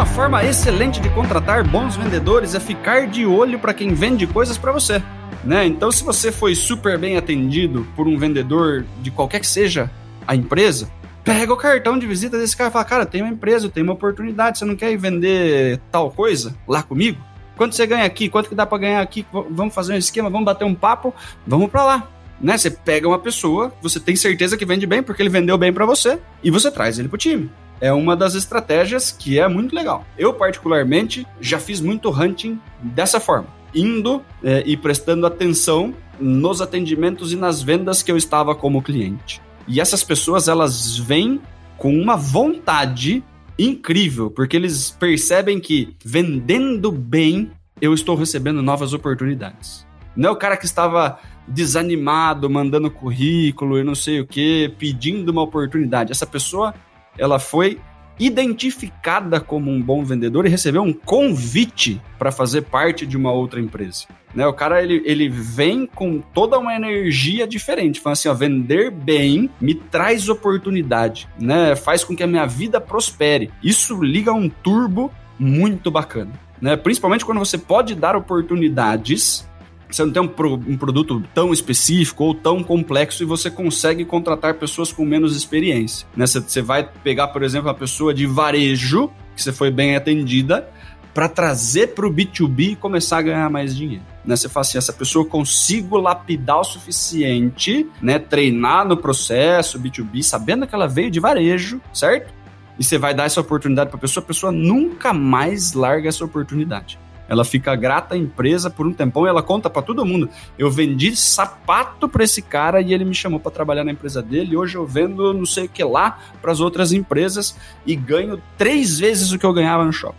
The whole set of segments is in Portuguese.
uma forma excelente de contratar bons vendedores é ficar de olho para quem vende coisas para você. Né? Então, se você foi super bem atendido por um vendedor de qualquer que seja a empresa, pega o cartão de visita desse cara e fala: Cara, tem uma empresa, tem uma oportunidade, você não quer ir vender tal coisa lá comigo? Quanto você ganha aqui? Quanto que dá para ganhar aqui? Vamos fazer um esquema, vamos bater um papo, vamos para lá. Né? Você pega uma pessoa, você tem certeza que vende bem porque ele vendeu bem para você e você traz ele pro time. É uma das estratégias que é muito legal. Eu, particularmente, já fiz muito hunting dessa forma, indo é, e prestando atenção nos atendimentos e nas vendas que eu estava como cliente. E essas pessoas, elas vêm com uma vontade incrível, porque eles percebem que vendendo bem, eu estou recebendo novas oportunidades. Não é o cara que estava desanimado, mandando currículo e não sei o que, pedindo uma oportunidade. Essa pessoa, ela foi identificada como um bom vendedor e recebeu um convite para fazer parte de uma outra empresa. Né? O cara ele, ele vem com toda uma energia diferente, falando assim: ó, vender bem me traz oportunidade, né? faz com que a minha vida prospere. Isso liga um turbo muito bacana. Né? Principalmente quando você pode dar oportunidades você não tem um, pro, um, produto tão específico ou tão complexo e você consegue contratar pessoas com menos experiência. Né? Você, vai pegar, por exemplo, uma pessoa de varejo, que você foi bem atendida, para trazer para o B2B e começar a ganhar mais dinheiro. Né? Você fala assim, essa pessoa eu consigo lapidar o suficiente, né? treinar no processo B2B, sabendo que ela veio de varejo, certo? E você vai dar essa oportunidade para a pessoa, a pessoa nunca mais larga essa oportunidade. Ela fica grata à empresa por um tempão e ela conta para todo mundo. Eu vendi sapato para esse cara e ele me chamou para trabalhar na empresa dele. Hoje eu vendo não sei o que lá para as outras empresas e ganho três vezes o que eu ganhava no shopping.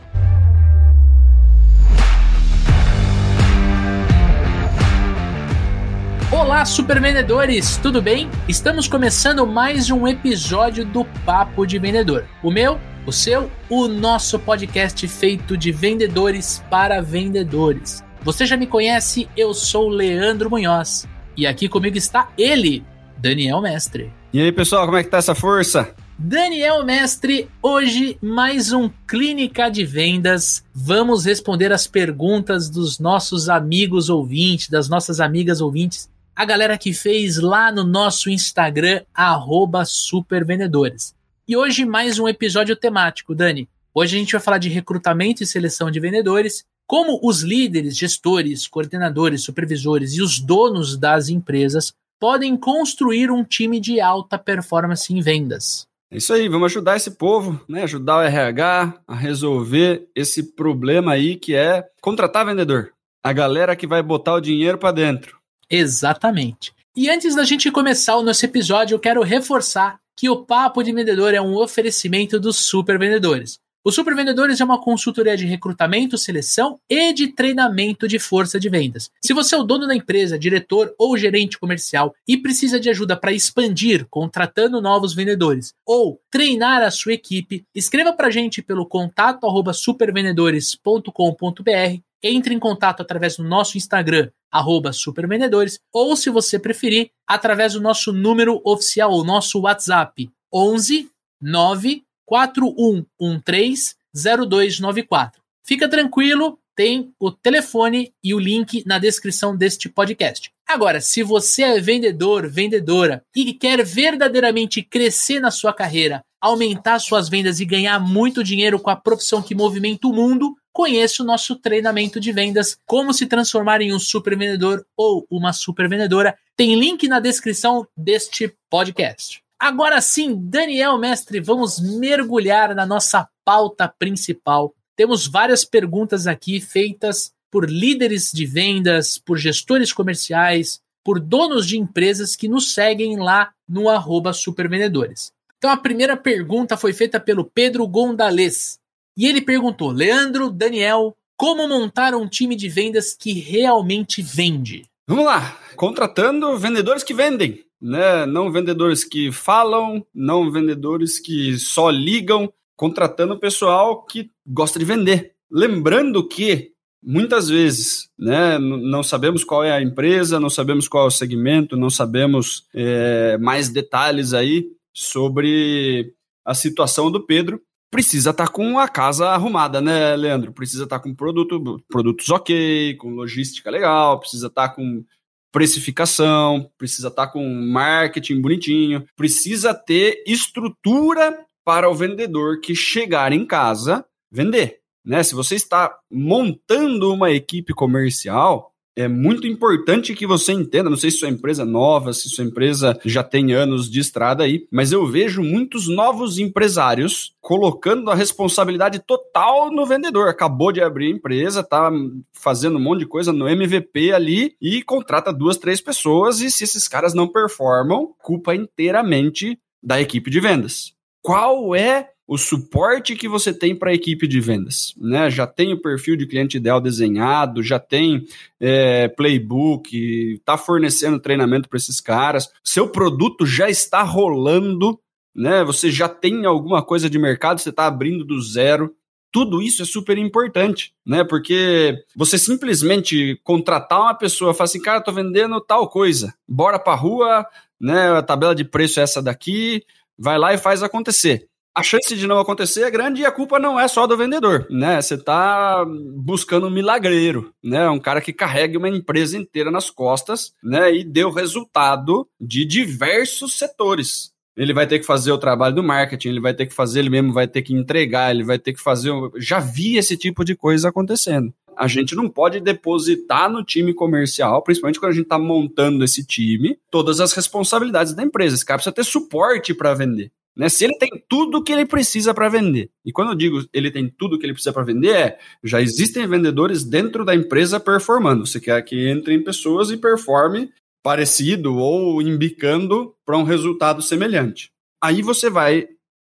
Olá, super vendedores, tudo bem? Estamos começando mais um episódio do Papo de Vendedor. O meu o seu, o nosso podcast feito de vendedores para vendedores. Você já me conhece, eu sou Leandro Munhoz e aqui comigo está ele, Daniel Mestre. E aí, pessoal, como é que tá essa força? Daniel Mestre, hoje mais um Clínica de Vendas. Vamos responder as perguntas dos nossos amigos ouvintes, das nossas amigas ouvintes, a galera que fez lá no nosso Instagram, arroba supervendedores. E hoje mais um episódio temático, Dani. Hoje a gente vai falar de recrutamento e seleção de vendedores, como os líderes, gestores, coordenadores, supervisores e os donos das empresas podem construir um time de alta performance em vendas. É isso aí, vamos ajudar esse povo, né? Ajudar o RH a resolver esse problema aí que é contratar vendedor. A galera que vai botar o dinheiro para dentro. Exatamente. E antes da gente começar o nosso episódio, eu quero reforçar que o Papo de Vendedor é um oferecimento dos Super Vendedores. O Super Vendedores é uma consultoria de recrutamento, seleção e de treinamento de força de vendas. Se você é o dono da empresa, diretor ou gerente comercial e precisa de ajuda para expandir, contratando novos vendedores ou treinar a sua equipe, escreva para a gente pelo contato supervendedores.com.br entre em contato através do nosso Instagram, arroba supervendedores, ou se você preferir, através do nosso número oficial, o nosso WhatsApp, 11 9 4113 0294. Fica tranquilo, tem o telefone e o link na descrição deste podcast. Agora, se você é vendedor, vendedora e quer verdadeiramente crescer na sua carreira, aumentar suas vendas e ganhar muito dinheiro com a profissão que movimenta o mundo, conheça o nosso treinamento de vendas, como se transformar em um super vendedor ou uma super vendedora. Tem link na descrição deste podcast. Agora sim, Daniel Mestre, vamos mergulhar na nossa pauta principal. Temos várias perguntas aqui feitas por líderes de vendas, por gestores comerciais, por donos de empresas que nos seguem lá no arroba supervendedores. Então a primeira pergunta foi feita pelo Pedro Gondales. E ele perguntou: Leandro, Daniel, como montar um time de vendas que realmente vende? Vamos lá, contratando vendedores que vendem, né? Não vendedores que falam, não vendedores que só ligam, contratando pessoal que gosta de vender. Lembrando que muitas vezes, né, não sabemos qual é a empresa, não sabemos qual é o segmento, não sabemos é, mais detalhes aí sobre a situação do Pedro, precisa estar tá com a casa arrumada, né, Leandro? Precisa estar tá com produto, produtos ok, com logística legal, precisa estar tá com precificação, precisa estar tá com marketing bonitinho, precisa ter estrutura para o vendedor que chegar em casa vender. Né? Se você está montando uma equipe comercial, é muito importante que você entenda, não sei se sua empresa é nova, se sua empresa já tem anos de estrada aí, mas eu vejo muitos novos empresários colocando a responsabilidade total no vendedor. Acabou de abrir a empresa, tá fazendo um monte de coisa no MVP ali e contrata duas, três pessoas e se esses caras não performam, culpa inteiramente da equipe de vendas. Qual é o suporte que você tem para a equipe de vendas. Né? Já tem o perfil de cliente ideal desenhado, já tem é, playbook, está fornecendo treinamento para esses caras, seu produto já está rolando, né? você já tem alguma coisa de mercado, você está abrindo do zero. Tudo isso é super importante, né? Porque você simplesmente contratar uma pessoa, falar assim, cara, tô vendendo tal coisa, bora pra rua, né? A tabela de preço é essa daqui, vai lá e faz acontecer a chance de não acontecer é grande e a culpa não é só do vendedor, né? Você está buscando um milagreiro, né? Um cara que carrega uma empresa inteira nas costas, né? E deu resultado de diversos setores. Ele vai ter que fazer o trabalho do marketing, ele vai ter que fazer, ele mesmo vai ter que entregar, ele vai ter que fazer. Já vi esse tipo de coisa acontecendo. A gente não pode depositar no time comercial, principalmente quando a gente está montando esse time, todas as responsabilidades da empresa. Esse cara precisa ter suporte para vender. Né? Se ele tem tudo que ele precisa para vender. E quando eu digo ele tem tudo que ele precisa para vender, é já existem vendedores dentro da empresa performando. Você quer que entrem pessoas e performe parecido ou imbicando para um resultado semelhante. Aí você vai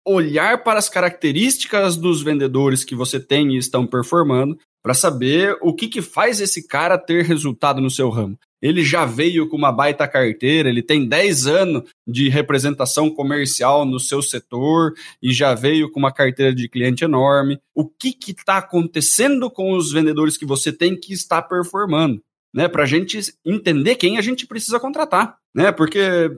olhar para as características dos vendedores que você tem e estão performando para saber o que, que faz esse cara ter resultado no seu ramo. Ele já veio com uma baita carteira, ele tem 10 anos de representação comercial no seu setor e já veio com uma carteira de cliente enorme. O que está acontecendo com os vendedores que você tem que estar performando? Né, para a gente entender quem a gente precisa contratar. Né, porque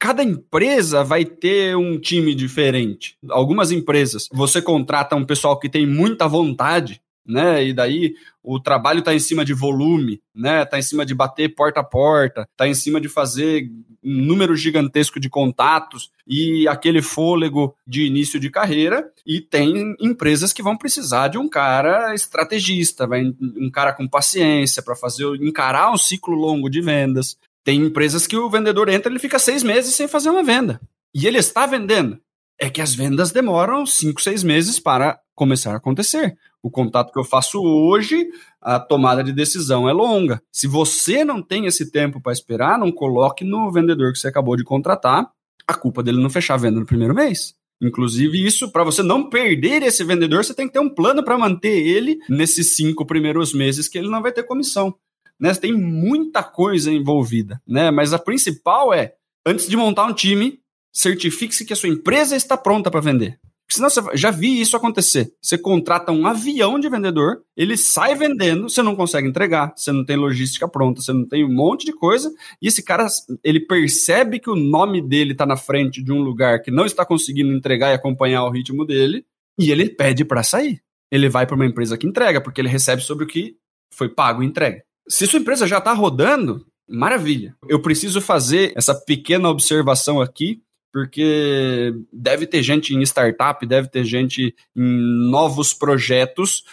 cada empresa vai ter um time diferente. Algumas empresas, você contrata um pessoal que tem muita vontade né? E daí o trabalho está em cima de volume, né? Está em cima de bater porta a porta, está em cima de fazer um número gigantesco de contatos e aquele fôlego de início de carreira. E tem empresas que vão precisar de um cara estrategista, um cara com paciência para fazer encarar um ciclo longo de vendas. Tem empresas que o vendedor entra, ele fica seis meses sem fazer uma venda. E ele está vendendo. É que as vendas demoram cinco, seis meses para começar a acontecer. O contato que eu faço hoje, a tomada de decisão é longa. Se você não tem esse tempo para esperar, não coloque no vendedor que você acabou de contratar a culpa dele não fechar a venda no primeiro mês. Inclusive, isso, para você não perder esse vendedor, você tem que ter um plano para manter ele nesses cinco primeiros meses que ele não vai ter comissão. Né? Tem muita coisa envolvida, né? Mas a principal é, antes de montar um time, certifique-se que a sua empresa está pronta para vender. Senão você já vi isso acontecer. Você contrata um avião de vendedor, ele sai vendendo, você não consegue entregar, você não tem logística pronta, você não tem um monte de coisa, e esse cara, ele percebe que o nome dele está na frente de um lugar que não está conseguindo entregar e acompanhar o ritmo dele, e ele pede para sair. Ele vai para uma empresa que entrega, porque ele recebe sobre o que foi pago e entregue. Se sua empresa já está rodando, maravilha. Eu preciso fazer essa pequena observação aqui porque deve ter gente em startup, deve ter gente em novos projetos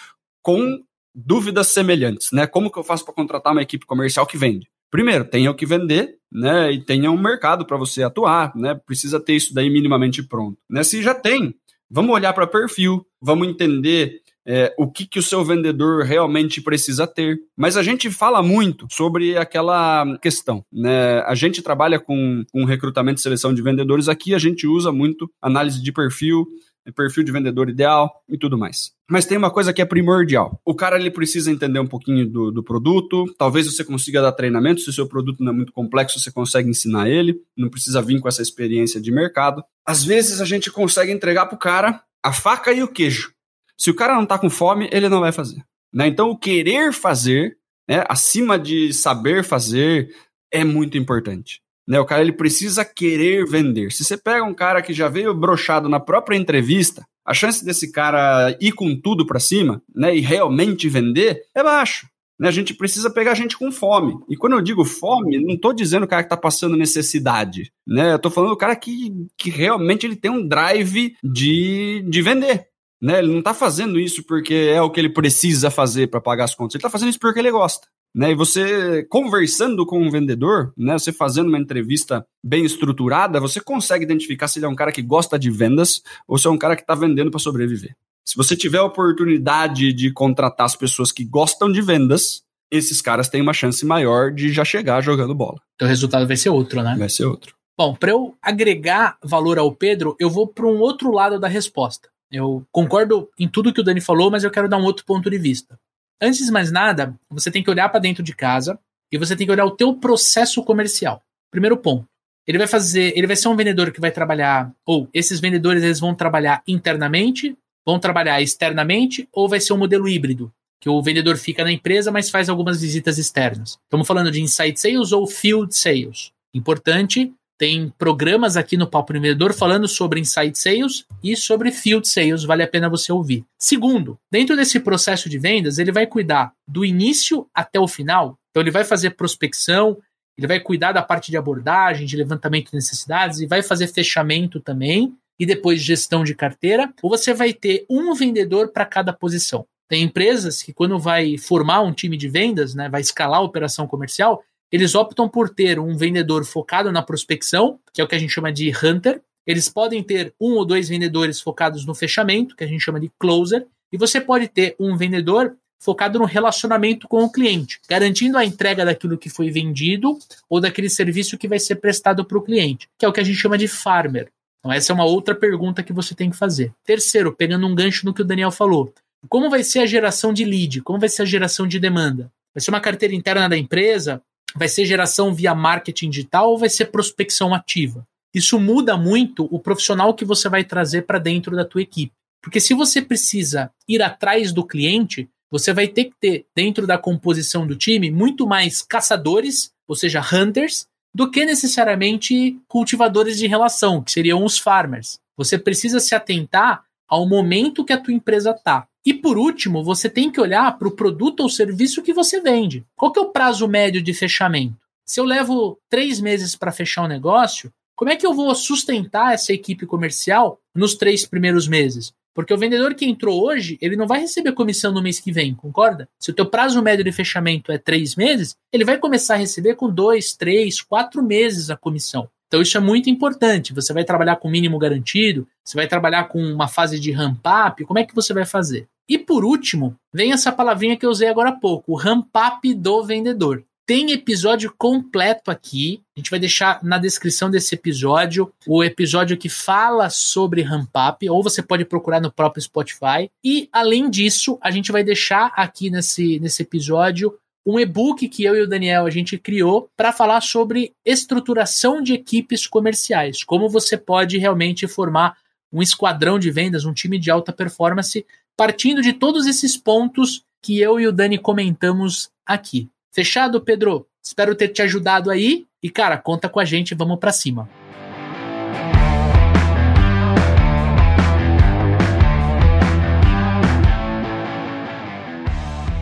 com dúvidas semelhantes, né? Como que eu faço para contratar uma equipe comercial que vende? Primeiro, tenha o que vender, né? E tenha um mercado para você atuar, né? Precisa ter isso daí minimamente pronto. Né? Se já tem, vamos olhar para perfil, vamos entender é, o que, que o seu vendedor realmente precisa ter. Mas a gente fala muito sobre aquela questão. Né? A gente trabalha com, com recrutamento e seleção de vendedores aqui, a gente usa muito análise de perfil, perfil de vendedor ideal e tudo mais. Mas tem uma coisa que é primordial. O cara ele precisa entender um pouquinho do, do produto. Talvez você consiga dar treinamento. Se o seu produto não é muito complexo, você consegue ensinar ele. Não precisa vir com essa experiência de mercado. Às vezes a gente consegue entregar para o cara a faca e o queijo. Se o cara não tá com fome, ele não vai fazer. Né? Então, o querer fazer, né, acima de saber fazer, é muito importante. Né? O cara ele precisa querer vender. Se você pega um cara que já veio brochado na própria entrevista, a chance desse cara ir com tudo para cima, né, e realmente vender é baixo. Né? A gente precisa pegar gente com fome. E quando eu digo fome, não estou dizendo o cara que está passando necessidade, né? Eu tô falando do cara que, que realmente ele tem um drive de, de vender. Né? Ele não está fazendo isso porque é o que ele precisa fazer para pagar as contas. Ele está fazendo isso porque ele gosta. Né? E você conversando com um vendedor, né? Você fazendo uma entrevista bem estruturada, você consegue identificar se ele é um cara que gosta de vendas ou se é um cara que está vendendo para sobreviver. Se você tiver a oportunidade de contratar as pessoas que gostam de vendas, esses caras têm uma chance maior de já chegar jogando bola. Então o resultado vai ser outro, né? Vai ser outro. Bom, para eu agregar valor ao Pedro, eu vou para um outro lado da resposta. Eu concordo em tudo que o Dani falou, mas eu quero dar um outro ponto de vista. Antes de mais nada, você tem que olhar para dentro de casa e você tem que olhar o teu processo comercial. Primeiro ponto. Ele vai fazer, ele vai ser um vendedor que vai trabalhar ou esses vendedores eles vão trabalhar internamente, vão trabalhar externamente ou vai ser um modelo híbrido, que o vendedor fica na empresa, mas faz algumas visitas externas. Estamos falando de inside sales ou field sales. Importante tem programas aqui no Papo Vendedor falando sobre inside sales e sobre field sales, vale a pena você ouvir. Segundo, dentro desse processo de vendas, ele vai cuidar do início até o final. Então ele vai fazer prospecção, ele vai cuidar da parte de abordagem, de levantamento de necessidades e vai fazer fechamento também e depois gestão de carteira, ou você vai ter um vendedor para cada posição. Tem empresas que quando vai formar um time de vendas, né, vai escalar a operação comercial, eles optam por ter um vendedor focado na prospecção, que é o que a gente chama de hunter. Eles podem ter um ou dois vendedores focados no fechamento, que a gente chama de closer, e você pode ter um vendedor focado no relacionamento com o cliente, garantindo a entrega daquilo que foi vendido ou daquele serviço que vai ser prestado para o cliente, que é o que a gente chama de farmer. Então, essa é uma outra pergunta que você tem que fazer. Terceiro, pegando um gancho no que o Daniel falou, como vai ser a geração de lead? Como vai ser a geração de demanda? Vai ser uma carteira interna da empresa? Vai ser geração via marketing digital ou vai ser prospecção ativa? Isso muda muito o profissional que você vai trazer para dentro da tua equipe. Porque se você precisa ir atrás do cliente, você vai ter que ter dentro da composição do time muito mais caçadores, ou seja, hunters, do que necessariamente cultivadores de relação, que seriam os farmers. Você precisa se atentar ao momento que a tua empresa está. E por último, você tem que olhar para o produto ou serviço que você vende. Qual que é o prazo médio de fechamento? Se eu levo três meses para fechar um negócio, como é que eu vou sustentar essa equipe comercial nos três primeiros meses? Porque o vendedor que entrou hoje, ele não vai receber comissão no mês que vem, concorda? Se o teu prazo médio de fechamento é três meses, ele vai começar a receber com dois, três, quatro meses a comissão. Então isso é muito importante. Você vai trabalhar com mínimo garantido, você vai trabalhar com uma fase de ramp up, como é que você vai fazer? E por último, vem essa palavrinha que eu usei agora há pouco, o ramp up do vendedor. Tem episódio completo aqui. A gente vai deixar na descrição desse episódio o episódio que fala sobre ramp up, ou você pode procurar no próprio Spotify. E além disso, a gente vai deixar aqui nesse, nesse episódio um e-book que eu e o Daniel a gente criou para falar sobre estruturação de equipes comerciais, como você pode realmente formar um esquadrão de vendas, um time de alta performance, partindo de todos esses pontos que eu e o Dani comentamos aqui. Fechado, Pedro? Espero ter te ajudado aí e cara, conta com a gente, vamos para cima.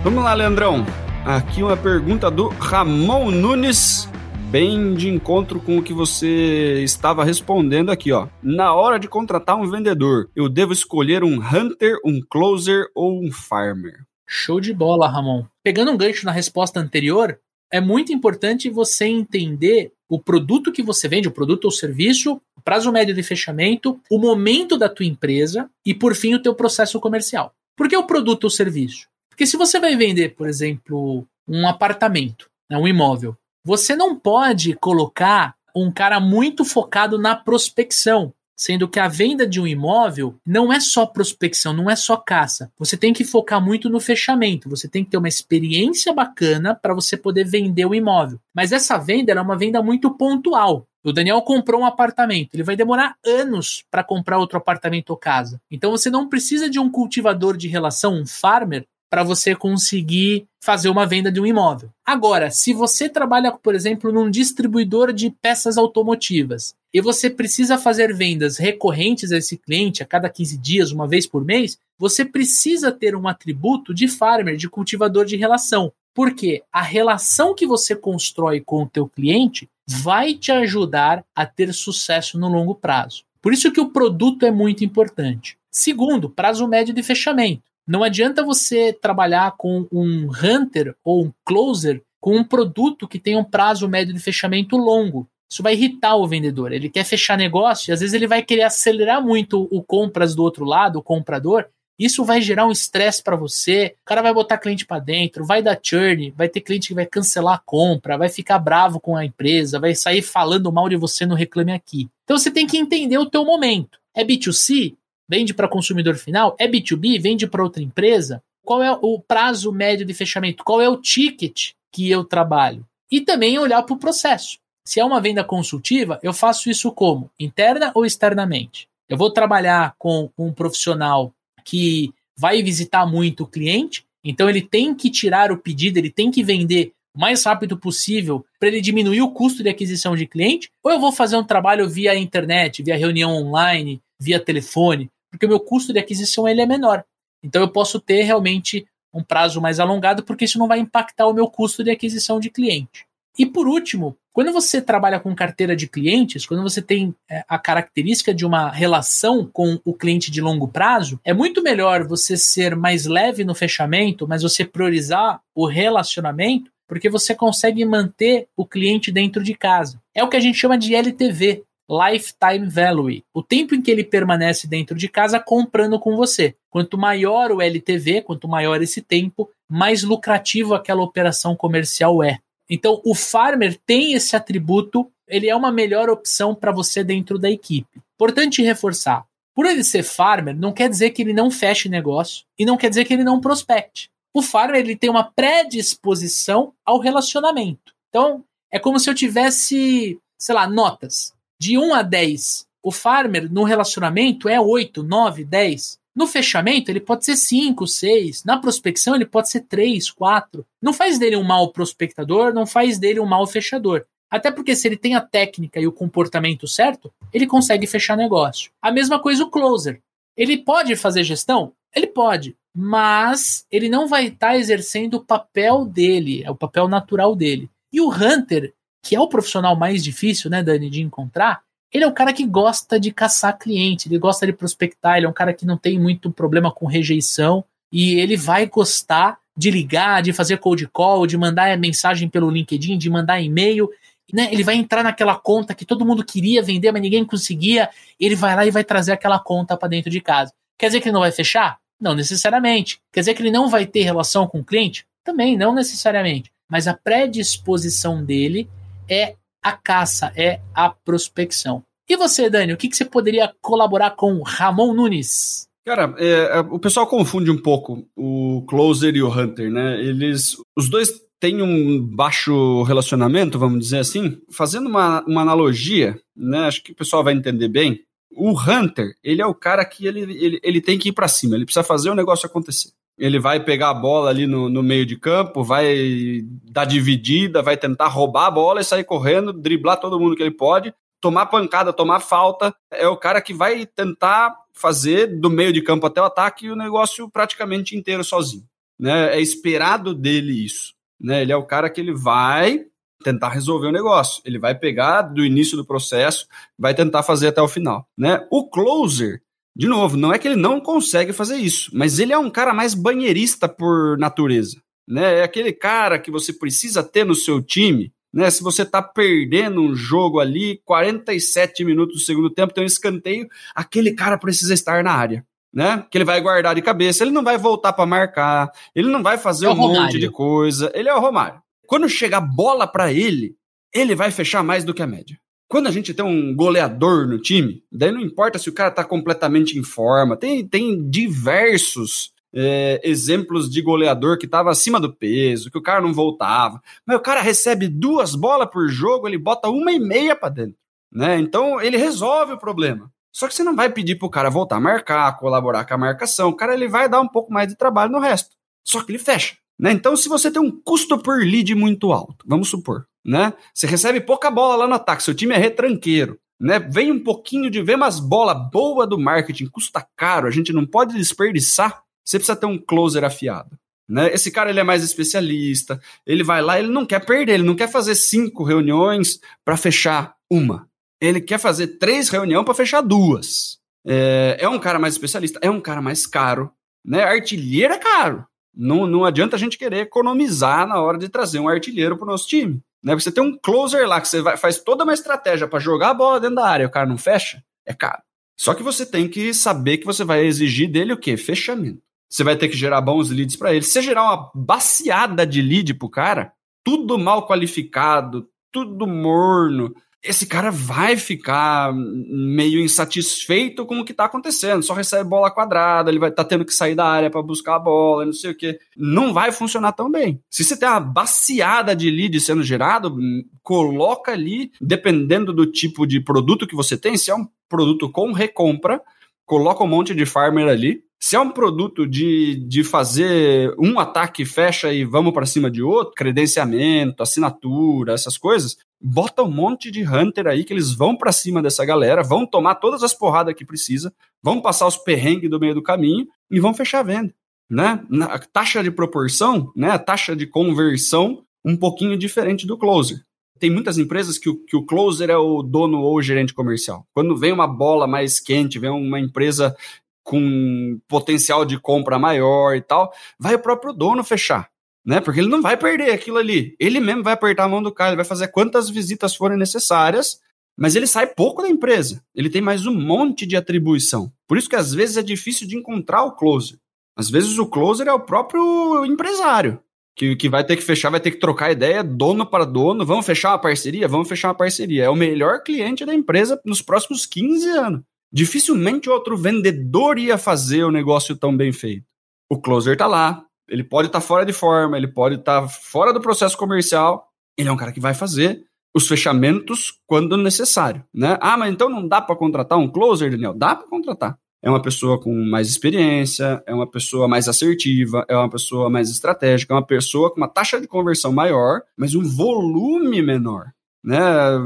Vamos lá, Leandrão. Aqui uma pergunta do Ramon Nunes, bem de encontro com o que você estava respondendo aqui, ó. Na hora de contratar um vendedor, eu devo escolher um hunter, um closer ou um farmer? Show de bola, Ramon. Pegando um gancho na resposta anterior, é muito importante você entender o produto que você vende, o produto ou serviço, o prazo médio de fechamento, o momento da tua empresa e, por fim, o teu processo comercial. Por que o produto ou serviço? Porque se você vai vender, por exemplo, um apartamento, né, um imóvel, você não pode colocar um cara muito focado na prospecção, sendo que a venda de um imóvel não é só prospecção, não é só caça. Você tem que focar muito no fechamento, você tem que ter uma experiência bacana para você poder vender o imóvel. Mas essa venda é uma venda muito pontual. O Daniel comprou um apartamento, ele vai demorar anos para comprar outro apartamento ou casa. Então você não precisa de um cultivador de relação, um farmer, para você conseguir fazer uma venda de um imóvel. Agora, se você trabalha, por exemplo, num distribuidor de peças automotivas e você precisa fazer vendas recorrentes a esse cliente a cada 15 dias, uma vez por mês, você precisa ter um atributo de farmer, de cultivador de relação. Porque a relação que você constrói com o teu cliente vai te ajudar a ter sucesso no longo prazo. Por isso que o produto é muito importante. Segundo, prazo médio de fechamento. Não adianta você trabalhar com um hunter ou um closer com um produto que tem um prazo médio de fechamento longo. Isso vai irritar o vendedor. Ele quer fechar negócio e às vezes ele vai querer acelerar muito o compras do outro lado, o comprador. Isso vai gerar um estresse para você. O cara vai botar cliente para dentro, vai dar churn, vai ter cliente que vai cancelar a compra, vai ficar bravo com a empresa, vai sair falando mal de você no Reclame Aqui. Então você tem que entender o teu momento. É B2C? Vende para consumidor final? É B2B? Vende para outra empresa? Qual é o prazo médio de fechamento? Qual é o ticket que eu trabalho? E também olhar para o processo. Se é uma venda consultiva, eu faço isso como? Interna ou externamente? Eu vou trabalhar com um profissional que vai visitar muito o cliente, então ele tem que tirar o pedido, ele tem que vender o mais rápido possível para ele diminuir o custo de aquisição de cliente, ou eu vou fazer um trabalho via internet, via reunião online, via telefone porque o meu custo de aquisição ele é menor. Então eu posso ter realmente um prazo mais alongado, porque isso não vai impactar o meu custo de aquisição de cliente. E por último, quando você trabalha com carteira de clientes, quando você tem é, a característica de uma relação com o cliente de longo prazo, é muito melhor você ser mais leve no fechamento, mas você priorizar o relacionamento, porque você consegue manter o cliente dentro de casa. É o que a gente chama de LTV, lifetime value, o tempo em que ele permanece dentro de casa comprando com você. Quanto maior o LTV, quanto maior esse tempo, mais lucrativo aquela operação comercial é. Então, o farmer tem esse atributo, ele é uma melhor opção para você dentro da equipe. Importante reforçar. Por ele ser farmer, não quer dizer que ele não feche negócio e não quer dizer que ele não prospecte. O farmer ele tem uma predisposição ao relacionamento. Então, é como se eu tivesse, sei lá, notas de 1 a 10. O farmer no relacionamento é 8, 9, 10. No fechamento, ele pode ser 5, 6. Na prospecção, ele pode ser 3, 4. Não faz dele um mau prospectador, não faz dele um mau fechador. Até porque se ele tem a técnica e o comportamento certo, ele consegue fechar negócio. A mesma coisa o closer. Ele pode fazer gestão? Ele pode, mas ele não vai estar tá exercendo o papel dele, é o papel natural dele. E o hunter, que é o profissional mais difícil, né, Dani, de encontrar, ele é o cara que gosta de caçar cliente, ele gosta de prospectar, ele é um cara que não tem muito problema com rejeição e ele vai gostar de ligar, de fazer cold call, de mandar mensagem pelo LinkedIn, de mandar e-mail. Né? Ele vai entrar naquela conta que todo mundo queria vender, mas ninguém conseguia. Ele vai lá e vai trazer aquela conta para dentro de casa. Quer dizer que ele não vai fechar? Não necessariamente. Quer dizer que ele não vai ter relação com o cliente? Também não necessariamente. Mas a predisposição dele é a caça, é a prospecção. E você, Dani, o que, que você poderia colaborar com Ramon Nunes? Cara, é, é, o pessoal confunde um pouco o closer e o hunter, né? Eles, os dois têm um baixo relacionamento, vamos dizer assim. Fazendo uma, uma analogia, né? Acho que o pessoal vai entender bem. O hunter, ele é o cara que ele, ele, ele tem que ir para cima, ele precisa fazer o negócio acontecer. Ele vai pegar a bola ali no, no meio de campo, vai dar dividida, vai tentar roubar a bola e sair correndo, driblar todo mundo que ele pode, tomar pancada, tomar falta. É o cara que vai tentar fazer do meio de campo até o ataque o negócio praticamente inteiro sozinho. Né? É esperado dele isso. Né? Ele é o cara que ele vai tentar resolver o negócio. Ele vai pegar do início do processo, vai tentar fazer até o final. Né? O closer, de novo, não é que ele não consegue fazer isso, mas ele é um cara mais banheirista por natureza. Né? É aquele cara que você precisa ter no seu time. Né? Se você está perdendo um jogo ali, 47 minutos do segundo tempo, tem um escanteio, aquele cara precisa estar na área. Né? Que ele vai guardar de cabeça, ele não vai voltar para marcar, ele não vai fazer é um Romário. monte de coisa. Ele é o Romário. Quando chegar bola para ele, ele vai fechar mais do que a média. Quando a gente tem um goleador no time, daí não importa se o cara tá completamente em forma, tem, tem diversos é, exemplos de goleador que estava acima do peso, que o cara não voltava. Mas o cara recebe duas bolas por jogo, ele bota uma e meia para dentro. Né? Então ele resolve o problema. Só que você não vai pedir pro cara voltar a marcar, colaborar com a marcação. O cara ele vai dar um pouco mais de trabalho no resto. só que ele fecha. Né? Então, se você tem um custo por lead muito alto, vamos supor, né? Você recebe pouca bola lá no ataque, seu time é retranqueiro, né? Vem um pouquinho de ver umas bola boa do marketing, custa caro, a gente não pode desperdiçar. Você precisa ter um closer afiado. Né? Esse cara ele é mais especialista, ele vai lá, ele não quer perder, ele não quer fazer cinco reuniões para fechar uma. Ele quer fazer três reuniões para fechar duas. É, é, um cara mais especialista, é um cara mais caro. Né? Artilheiro é caro. Não, não adianta a gente querer economizar na hora de trazer um artilheiro para o nosso time. Né? Você tem um closer lá que você vai, faz toda uma estratégia para jogar a bola dentro da área, o cara não fecha, é caro. Só que você tem que saber que você vai exigir dele o quê? Fechamento. Você vai ter que gerar bons leads para ele. Se você gerar uma baciada de lead pro cara, tudo mal qualificado, tudo morno, esse cara vai ficar meio insatisfeito com o que está acontecendo. Só recebe bola quadrada, ele vai estar tá tendo que sair da área para buscar a bola, não sei o que. Não vai funcionar tão bem. Se você tem uma baciada de lead sendo gerado, coloca ali, dependendo do tipo de produto que você tem, se é um produto com recompra, coloca um monte de farmer ali. Se é um produto de, de fazer um ataque, fecha e vamos para cima de outro, credenciamento, assinatura, essas coisas, bota um monte de hunter aí que eles vão para cima dessa galera, vão tomar todas as porradas que precisa, vão passar os perrengues do meio do caminho e vão fechar a venda, né? A taxa de proporção, né? A taxa de conversão um pouquinho diferente do closer. Tem muitas empresas que o, que o closer é o dono ou o gerente comercial. Quando vem uma bola mais quente, vem uma empresa com potencial de compra maior e tal, vai o próprio dono fechar. Né? Porque ele não vai perder aquilo ali. Ele mesmo vai apertar a mão do cara, ele vai fazer quantas visitas forem necessárias, mas ele sai pouco da empresa. Ele tem mais um monte de atribuição. Por isso que às vezes é difícil de encontrar o closer. Às vezes o closer é o próprio empresário que, que vai ter que fechar, vai ter que trocar ideia, dono para dono, vamos fechar uma parceria? Vamos fechar uma parceria. É o melhor cliente da empresa nos próximos 15 anos. Dificilmente outro vendedor ia fazer o negócio tão bem feito. O closer tá lá, ele pode estar tá fora de forma, ele pode estar tá fora do processo comercial, ele é um cara que vai fazer os fechamentos quando necessário, né? Ah, mas então não dá para contratar um closer, Daniel? Dá para contratar é uma pessoa com mais experiência, é uma pessoa mais assertiva, é uma pessoa mais estratégica, é uma pessoa com uma taxa de conversão maior, mas um volume menor. Né?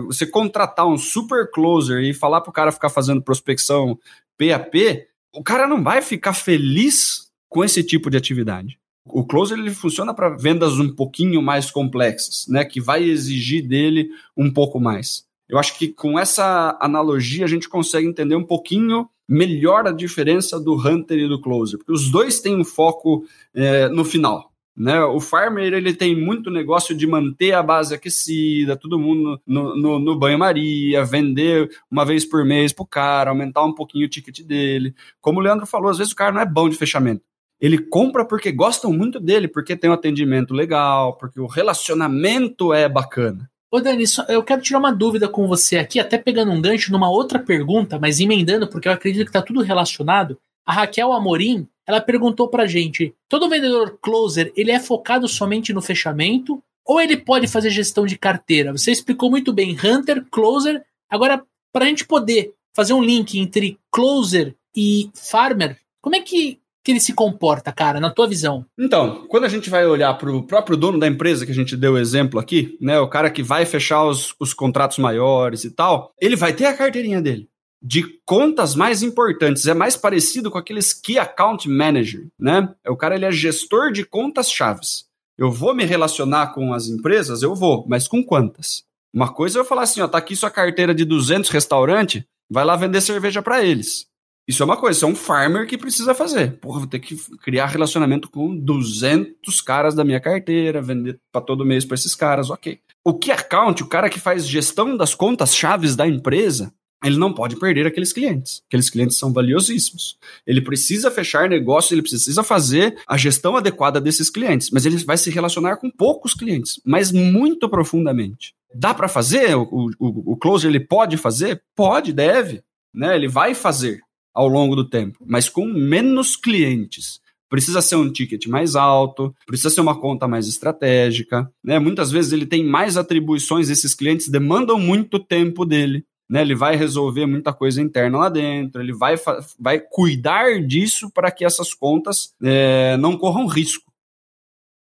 Você contratar um super closer e falar para o cara ficar fazendo prospecção PAP, o cara não vai ficar feliz com esse tipo de atividade. O closer ele funciona para vendas um pouquinho mais complexas, né, que vai exigir dele um pouco mais. Eu acho que com essa analogia a gente consegue entender um pouquinho melhor a diferença do Hunter e do Closer, porque os dois têm um foco é, no final. Né? O farmer ele tem muito negócio de manter a base aquecida, todo mundo no, no, no banho-maria, vender uma vez por mês para o cara, aumentar um pouquinho o ticket dele. Como o Leandro falou, às vezes o cara não é bom de fechamento. Ele compra porque gostam muito dele, porque tem um atendimento legal, porque o relacionamento é bacana. Ô Dani, eu quero tirar uma dúvida com você aqui, até pegando um gancho numa outra pergunta, mas emendando, porque eu acredito que está tudo relacionado. A Raquel Amorim, ela perguntou pra gente: todo vendedor closer, ele é focado somente no fechamento ou ele pode fazer gestão de carteira? Você explicou muito bem, Hunter, Closer. Agora, para a gente poder fazer um link entre Closer e Farmer, como é que que ele se comporta, cara, na tua visão? Então, quando a gente vai olhar para o próprio dono da empresa que a gente deu exemplo aqui, né, o cara que vai fechar os, os contratos maiores e tal, ele vai ter a carteirinha dele de contas mais importantes. É mais parecido com aqueles Key Account Manager, né? O cara ele é gestor de contas chaves. Eu vou me relacionar com as empresas, eu vou, mas com quantas? Uma coisa é eu falar assim, ó, tá aqui sua carteira de 200 restaurante, vai lá vender cerveja para eles. Isso é uma coisa, isso é um farmer que precisa fazer. Porra, vou ter que criar relacionamento com 200 caras da minha carteira, vender para todo mês para esses caras, ok. O key account, o cara que faz gestão das contas chaves da empresa, ele não pode perder aqueles clientes. Aqueles clientes são valiosíssimos. Ele precisa fechar negócio, ele precisa fazer a gestão adequada desses clientes, mas ele vai se relacionar com poucos clientes, mas muito profundamente. Dá para fazer? O, o, o closer ele pode fazer? Pode, deve. Né? Ele vai fazer ao longo do tempo, mas com menos clientes. Precisa ser um ticket mais alto, precisa ser uma conta mais estratégica. Né? Muitas vezes ele tem mais atribuições, esses clientes demandam muito tempo dele. Né, ele vai resolver muita coisa interna lá dentro, ele vai, vai cuidar disso para que essas contas é, não corram risco.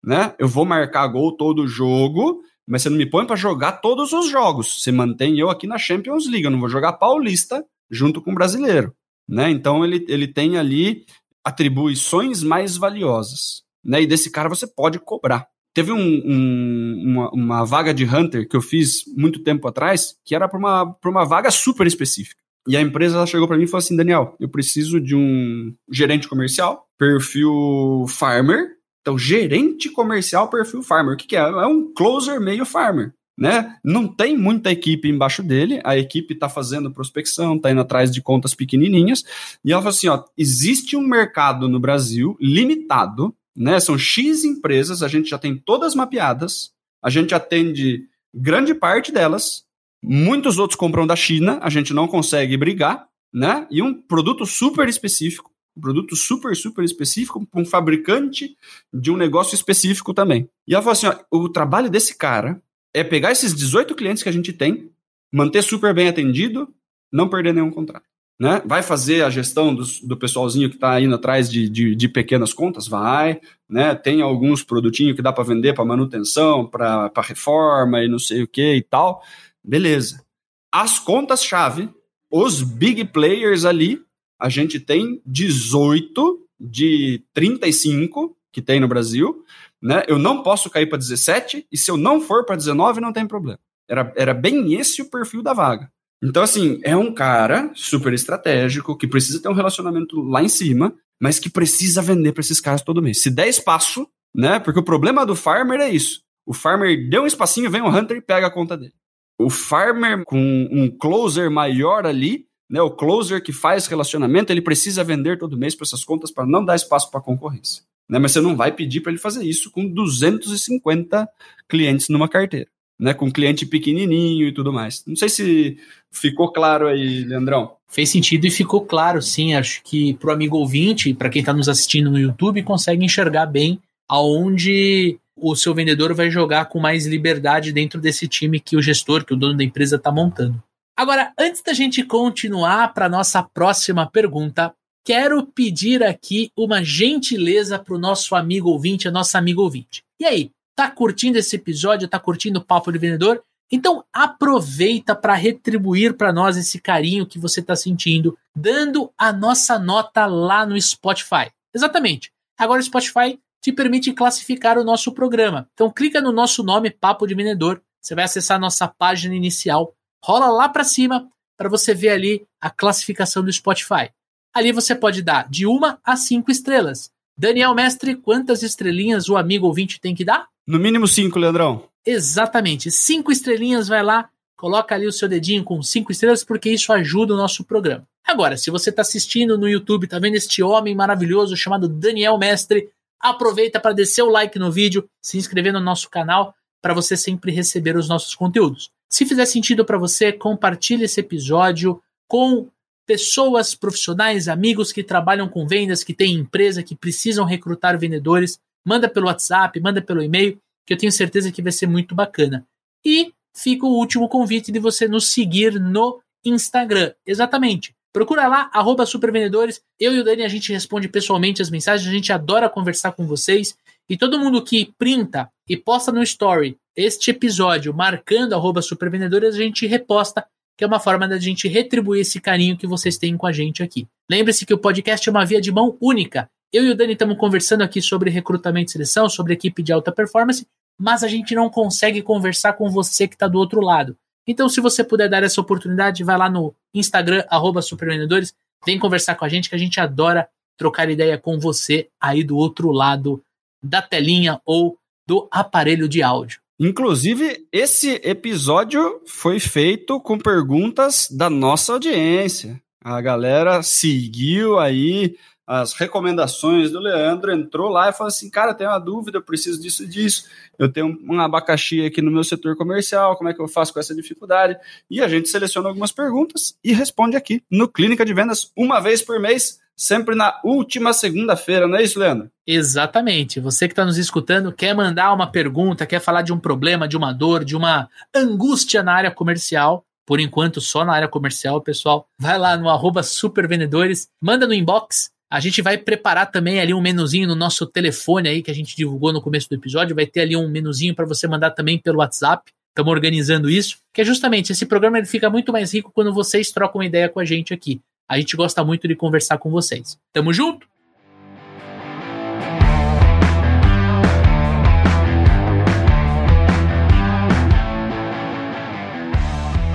né? Eu vou marcar gol todo jogo, mas você não me põe para jogar todos os jogos. Você mantém eu aqui na Champions League, eu não vou jogar Paulista junto com o brasileiro, né? Então ele, ele tem ali atribuições mais valiosas, né? E desse cara você pode cobrar. Teve um, um, uma, uma, vaga de Hunter que eu fiz muito tempo atrás, que era para uma, uma vaga super específica. E a empresa chegou para mim e falou assim: Daniel, eu preciso de um gerente comercial, perfil farmer. Então, gerente comercial, perfil farmer. O que, que é? É um closer meio farmer. Né? Não tem muita equipe embaixo dele, a equipe está fazendo prospecção, está indo atrás de contas pequenininhas, e ela falou assim: ó, existe um mercado no Brasil limitado né? São X empresas, a gente já tem todas mapeadas, a gente atende grande parte delas, muitos outros compram da China, a gente não consegue brigar, né? E um produto super específico, um produto super, super específico, um fabricante de um negócio específico também. E ela falou assim: ó, o trabalho desse cara é pegar esses 18 clientes que a gente tem, manter super bem atendido, não perder nenhum contrato né? Vai fazer a gestão do, do pessoalzinho que está indo atrás de, de, de, pequenas contas? Vai, né? Tem alguns produtinhos que dá para vender para manutenção, para reforma e não sei o que e tal. Beleza. As contas-chave, os big players ali, a gente tem 18 de 35 que tem no Brasil, né? Eu não posso cair para 17 e se eu não for para 19 não tem problema. Era, era bem esse o perfil da vaga. Então, assim, é um cara super estratégico que precisa ter um relacionamento lá em cima, mas que precisa vender para esses caras todo mês. Se der espaço, né? Porque o problema do farmer é isso. O farmer deu um espacinho, vem o hunter e pega a conta dele. O farmer com um closer maior ali, né? O closer que faz relacionamento, ele precisa vender todo mês para essas contas para não dar espaço para concorrência. Né? Mas você não vai pedir para ele fazer isso com 250 clientes numa carteira né, com cliente pequenininho e tudo mais. Não sei se ficou claro aí, Leandrão. Fez sentido e ficou claro, sim. Acho que para o amigo ouvinte, para quem está nos assistindo no YouTube, consegue enxergar bem aonde o seu vendedor vai jogar com mais liberdade dentro desse time que o gestor, que o dono da empresa está montando. Agora, antes da gente continuar para nossa próxima pergunta, quero pedir aqui uma gentileza para o nosso amigo ouvinte, a nossa amiga ouvinte. E aí, Tá curtindo esse episódio? Tá curtindo o Papo de Vendedor? Então aproveita para retribuir para nós esse carinho que você está sentindo, dando a nossa nota lá no Spotify. Exatamente. Agora o Spotify te permite classificar o nosso programa. Então clica no nosso nome Papo de Vendedor, você vai acessar a nossa página inicial, rola lá para cima para você ver ali a classificação do Spotify. Ali você pode dar de uma a cinco estrelas. Daniel Mestre, quantas estrelinhas o amigo ouvinte tem que dar? No mínimo cinco, Leandrão. Exatamente. Cinco estrelinhas, vai lá, coloca ali o seu dedinho com cinco estrelas, porque isso ajuda o nosso programa. Agora, se você está assistindo no YouTube, está vendo este homem maravilhoso chamado Daniel Mestre, aproveita para descer o like no vídeo, se inscrever no nosso canal, para você sempre receber os nossos conteúdos. Se fizer sentido para você, compartilhe esse episódio com pessoas profissionais, amigos que trabalham com vendas, que têm empresa, que precisam recrutar vendedores manda pelo WhatsApp, manda pelo e-mail, que eu tenho certeza que vai ser muito bacana. E fica o último convite de você nos seguir no Instagram. Exatamente. Procura lá, arroba supervendedores. Eu e o Dani, a gente responde pessoalmente as mensagens, a gente adora conversar com vocês. E todo mundo que printa e posta no story este episódio marcando arroba supervendedores, a gente reposta, que é uma forma da gente retribuir esse carinho que vocês têm com a gente aqui. Lembre-se que o podcast é uma via de mão única. Eu e o Dani estamos conversando aqui sobre recrutamento e seleção, sobre equipe de alta performance, mas a gente não consegue conversar com você que está do outro lado. Então, se você puder dar essa oportunidade, vai lá no Instagram, arroba Supervendedores, vem conversar com a gente, que a gente adora trocar ideia com você aí do outro lado da telinha ou do aparelho de áudio. Inclusive, esse episódio foi feito com perguntas da nossa audiência. A galera seguiu aí as recomendações do Leandro, entrou lá e falou assim: cara, tenho uma dúvida, eu preciso disso e disso. Eu tenho um abacaxi aqui no meu setor comercial, como é que eu faço com essa dificuldade? E a gente seleciona algumas perguntas e responde aqui no Clínica de Vendas, uma vez por mês, sempre na última segunda-feira, não é isso, Leandro? Exatamente. Você que está nos escutando, quer mandar uma pergunta, quer falar de um problema, de uma dor, de uma angústia na área comercial. Por enquanto, só na área comercial, pessoal. Vai lá no arroba supervendedores, manda no inbox A gente vai preparar também ali um menuzinho no nosso telefone aí que a gente divulgou no começo do episódio. Vai ter ali um menuzinho para você mandar também pelo WhatsApp. Estamos organizando isso, que é justamente esse programa ele fica muito mais rico quando vocês trocam ideia com a gente aqui. A gente gosta muito de conversar com vocês. Tamo junto?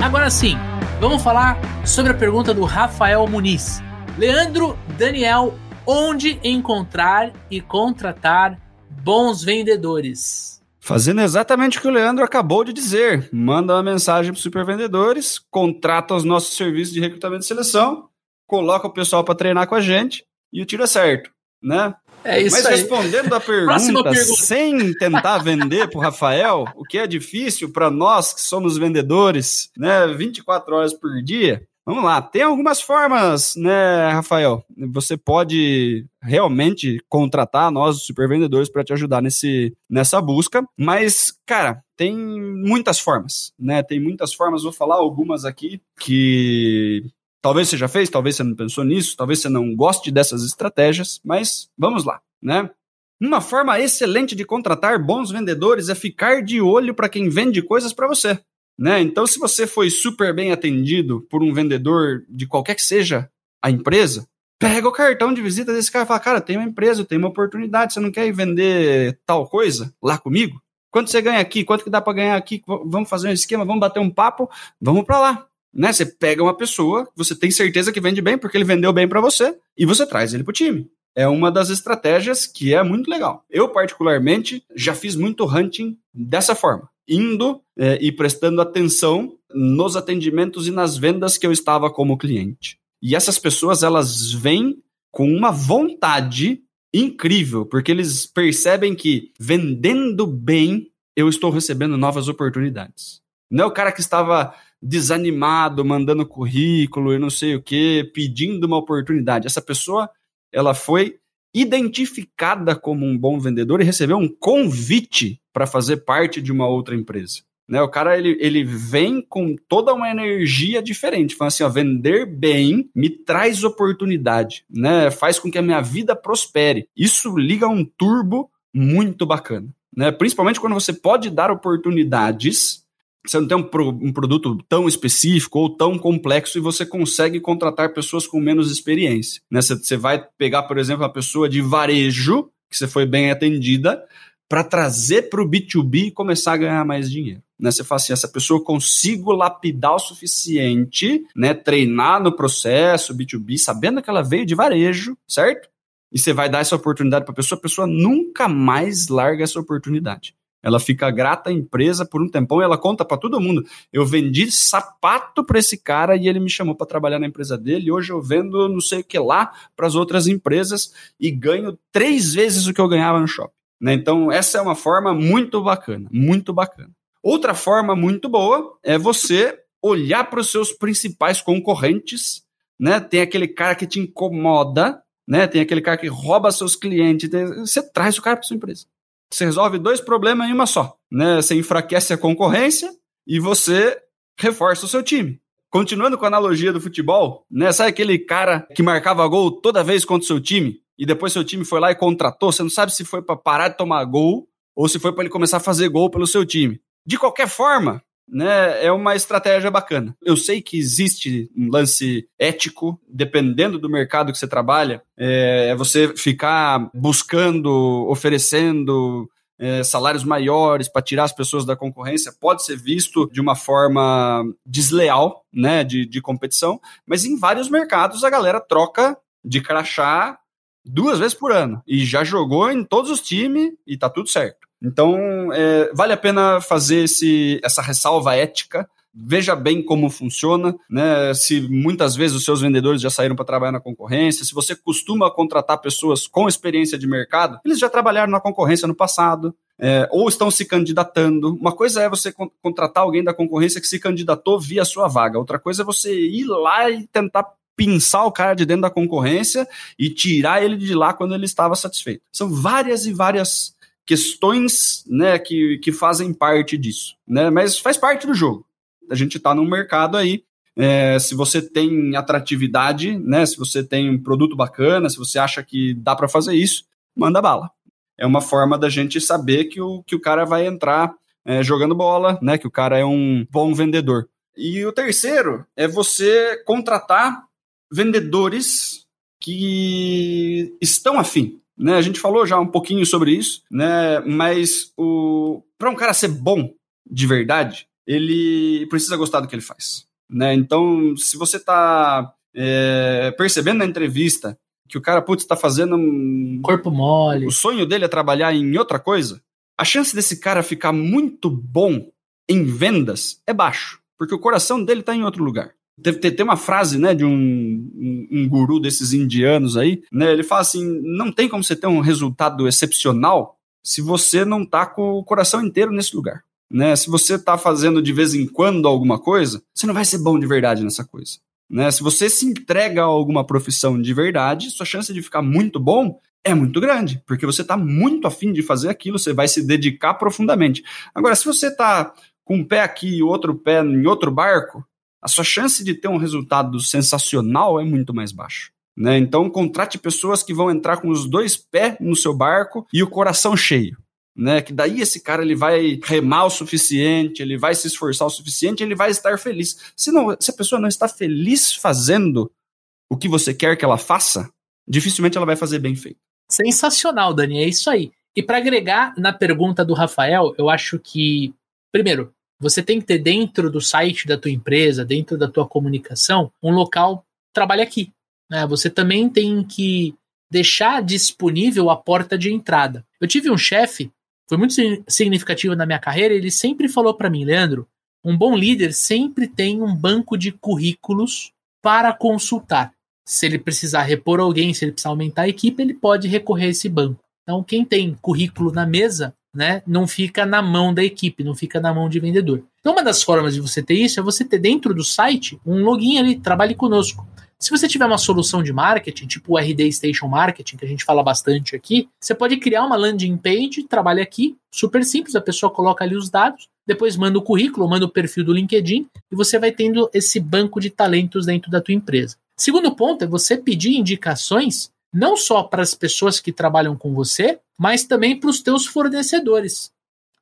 Agora sim, vamos falar sobre a pergunta do Rafael Muniz. Leandro Daniel, onde encontrar e contratar bons vendedores? Fazendo exatamente o que o Leandro acabou de dizer. Manda uma mensagem para os supervendedores, contrata os nossos serviços de recrutamento e seleção, coloca o pessoal para treinar com a gente e o tiro é certo, né? É isso Mas aí. respondendo a pergunta, pergunta. sem tentar vender para o Rafael, o que é difícil para nós que somos vendedores, né, 24 horas por dia. Vamos lá, tem algumas formas, né, Rafael? Você pode realmente contratar nós, os supervendedores, para te ajudar nesse, nessa busca, mas, cara, tem muitas formas, né? Tem muitas formas, vou falar algumas aqui que Talvez você já fez, talvez você não pensou nisso, talvez você não goste dessas estratégias, mas vamos lá, né? Uma forma excelente de contratar bons vendedores é ficar de olho para quem vende coisas para você, né? Então, se você foi super bem atendido por um vendedor de qualquer que seja a empresa, pega o cartão de visita desse cara e fala: Cara, tem uma empresa, tem uma oportunidade, você não quer ir vender tal coisa lá comigo? Quanto você ganha aqui? Quanto que dá para ganhar aqui? Vamos fazer um esquema, vamos bater um papo, vamos para lá né? Você pega uma pessoa, você tem certeza que vende bem porque ele vendeu bem para você e você traz ele pro time. É uma das estratégias que é muito legal. Eu, particularmente, já fiz muito hunting dessa forma, indo é, e prestando atenção nos atendimentos e nas vendas que eu estava como cliente. E essas pessoas, elas vêm com uma vontade incrível, porque eles percebem que vendendo bem, eu estou recebendo novas oportunidades. Não é o cara que estava desanimado, mandando currículo e não sei o que, pedindo uma oportunidade. Essa pessoa, ela foi identificada como um bom vendedor e recebeu um convite para fazer parte de uma outra empresa. Né, o cara ele, ele vem com toda uma energia diferente, fala assim, ó, vender bem me traz oportunidade, né, faz com que a minha vida prospere. Isso liga um turbo muito bacana, né, principalmente quando você pode dar oportunidades você não tem um, pro, um, produto tão específico ou tão complexo e você consegue contratar pessoas com menos experiência. Né? Você, vai pegar, por exemplo, uma pessoa de varejo, que você foi bem atendida, para trazer para o B2B e começar a ganhar mais dinheiro. Né? Você fala assim, essa pessoa eu consigo lapidar o suficiente, né? treinar no processo B2B, sabendo que ela veio de varejo, certo? E você vai dar essa oportunidade para a pessoa, a pessoa nunca mais larga essa oportunidade. Ela fica grata à empresa por um tempão e ela conta para todo mundo. Eu vendi sapato para esse cara e ele me chamou para trabalhar na empresa dele. Hoje eu vendo não sei o que lá para as outras empresas e ganho três vezes o que eu ganhava no shopping. Né? Então, essa é uma forma muito bacana, muito bacana. Outra forma muito boa é você olhar para os seus principais concorrentes, né? Tem aquele cara que te incomoda, né? Tem aquele cara que rouba seus clientes, você traz o cara para sua empresa. Você resolve dois problemas em uma só. Né? Você enfraquece a concorrência e você reforça o seu time. Continuando com a analogia do futebol, né? Sabe aquele cara que marcava gol toda vez contra o seu time e depois seu time foi lá e contratou? Você não sabe se foi para parar de tomar gol ou se foi para ele começar a fazer gol pelo seu time. De qualquer forma, né, é uma estratégia bacana. Eu sei que existe um lance ético, dependendo do mercado que você trabalha, é você ficar buscando, oferecendo é, salários maiores para tirar as pessoas da concorrência pode ser visto de uma forma desleal, né, de, de competição, mas em vários mercados a galera troca de crachá duas vezes por ano e já jogou em todos os times e tá tudo certo. Então, é, vale a pena fazer esse, essa ressalva ética. Veja bem como funciona, né? Se muitas vezes os seus vendedores já saíram para trabalhar na concorrência, se você costuma contratar pessoas com experiência de mercado, eles já trabalharam na concorrência no passado, é, ou estão se candidatando. Uma coisa é você contratar alguém da concorrência que se candidatou via sua vaga, outra coisa é você ir lá e tentar pinçar o cara de dentro da concorrência e tirar ele de lá quando ele estava satisfeito. São várias e várias questões né, que, que fazem parte disso. Né? Mas faz parte do jogo. A gente está num mercado aí É, se você tem atratividade, né? Se você tem um produto bacana, se você acha que dá para fazer isso, manda bala. É uma forma da gente saber que o, que o cara vai entrar é, jogando bola, né? Que o cara é um bom vendedor. E o terceiro é você contratar vendedores que estão afim. Né? A gente falou já um pouquinho sobre isso, né? mas para um cara ser bom de verdade, ele precisa gostar do que ele faz. Né? Então, se você está é, percebendo na entrevista que o cara, putz, está fazendo um... Corpo mole. O sonho dele é trabalhar em outra coisa, a chance desse cara ficar muito bom em vendas é baixo, porque o coração dele está em outro lugar. Tem, tem, uma frase, né, de um, um, um, guru desses indianos aí, né, ele fala assim, não tem como você ter um resultado excepcional se você não tá com o coração inteiro nesse lugar. Né? Se você tá fazendo de vez em quando alguma coisa, você não vai ser bom de verdade nessa coisa. Né? Se você se entrega a alguma profissão de verdade, sua chance de ficar muito bom é muito grande, porque você está muito afim de fazer aquilo, você vai se dedicar profundamente. Agora, se você está com um pé aqui e outro pé em outro barco, a sua chance de ter um resultado sensacional é muito mais baixa. Né? Então, contrate pessoas que vão entrar com os dois pés no seu barco e o coração cheio. Né? Que daí esse cara ele vai remar o suficiente, ele vai se esforçar o suficiente, ele vai estar feliz. Se, não, se a pessoa não está feliz fazendo o que você quer que ela faça, dificilmente ela vai fazer bem feito. Sensacional, Dani, é isso aí. E para agregar na pergunta do Rafael, eu acho que, primeiro, você tem que ter dentro do site da tua empresa, dentro da tua comunicação, um local trabalha aqui. Né? Você também tem que deixar disponível a porta de entrada. Eu tive um chefe, foi muito significativo na minha carreira, ele sempre falou para mim, Leandro, um bom líder sempre tem um banco de currículos para consultar. Se ele precisar repor alguém, se ele precisar aumentar a equipe, ele pode recorrer a esse banco. Então, quem tem currículo na mesa né, não fica na mão da equipe, não fica na mão de vendedor. Então, uma das formas de você ter isso é você ter dentro do site um login ali, trabalhe conosco. Se você tiver uma solução de marketing, tipo o RD Station Marketing, que a gente fala bastante aqui, você pode criar uma landing page, trabalha aqui, super simples, a pessoa coloca ali os dados, depois manda o currículo, manda o perfil do LinkedIn e você vai tendo esse banco de talentos dentro da tua empresa. Segundo ponto é você pedir indicações não só para as pessoas que trabalham com você, mas também para os teus fornecedores.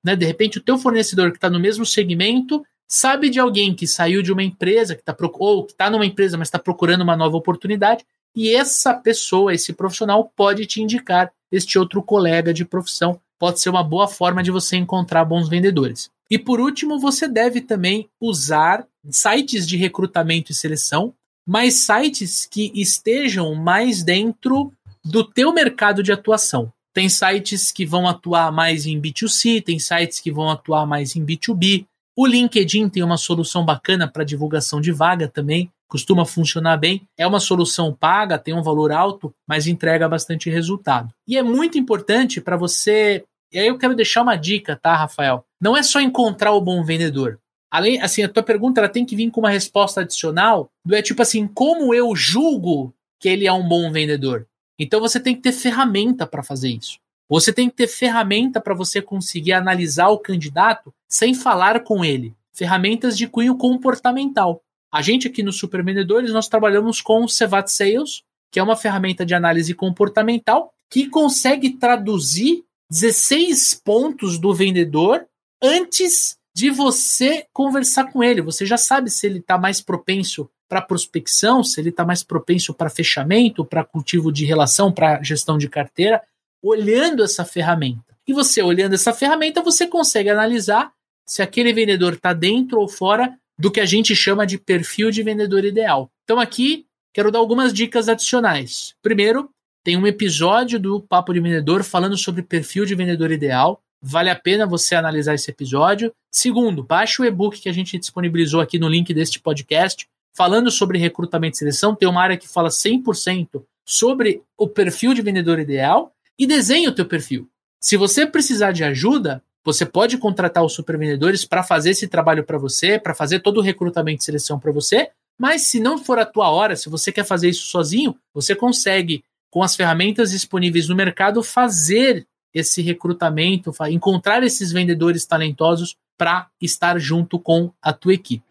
Né? De repente, o teu fornecedor que está no mesmo segmento sabe de alguém que saiu de uma empresa, que está ou que está numa empresa, mas está procurando uma nova oportunidade, e essa pessoa, esse profissional, pode te indicar este outro colega de profissão. Pode ser uma boa forma de você encontrar bons vendedores. E por último, você deve também usar sites de recrutamento e seleção mas sites que estejam mais dentro do teu mercado de atuação. Tem sites que vão atuar mais em B2C, tem sites que vão atuar mais em B2B. O LinkedIn tem uma solução bacana para divulgação de vaga também, costuma funcionar bem. É uma solução paga, tem um valor alto, mas entrega bastante resultado. E é muito importante para você. E aí eu quero deixar uma dica, tá, Rafael? Não é só encontrar o bom vendedor. Além, assim, a tua pergunta ela tem que vir com uma resposta adicional do é tipo assim, como eu julgo que ele é um bom vendedor? Então você tem que ter ferramenta para fazer isso. Você tem que ter ferramenta para você conseguir analisar o candidato sem falar com ele. Ferramentas de cunho comportamental. A gente aqui no Super Vendedores nós trabalhamos com o Cevat Sales, que é uma ferramenta de análise comportamental que consegue traduzir 16 pontos do vendedor antes de você conversar com ele. Você já sabe se ele está mais propenso para prospecção, se ele está mais propenso para fechamento, para cultivo de relação, para gestão de carteira, olhando essa ferramenta. E você olhando essa ferramenta, você consegue analisar se aquele vendedor está dentro ou fora do que a gente chama de perfil de vendedor ideal. Então aqui quero dar algumas dicas adicionais. Primeiro, tem um episódio do Papo de Vendedor falando sobre perfil de vendedor ideal. Vale a pena você analisar esse episódio. Segundo, baixe o e-book que a gente disponibilizou aqui no link deste podcast, falando sobre recrutamento e seleção. Tem uma área que fala 100% sobre o perfil de vendedor ideal e desenhe o teu perfil. Se você precisar de ajuda, você pode contratar os supervendedores para fazer esse trabalho para você, para fazer todo o recrutamento e seleção para você. Mas se não for a tua hora, se você quer fazer isso sozinho, você consegue, com as ferramentas disponíveis no mercado, fazer esse recrutamento, encontrar esses vendedores talentosos para estar junto com a tua equipe.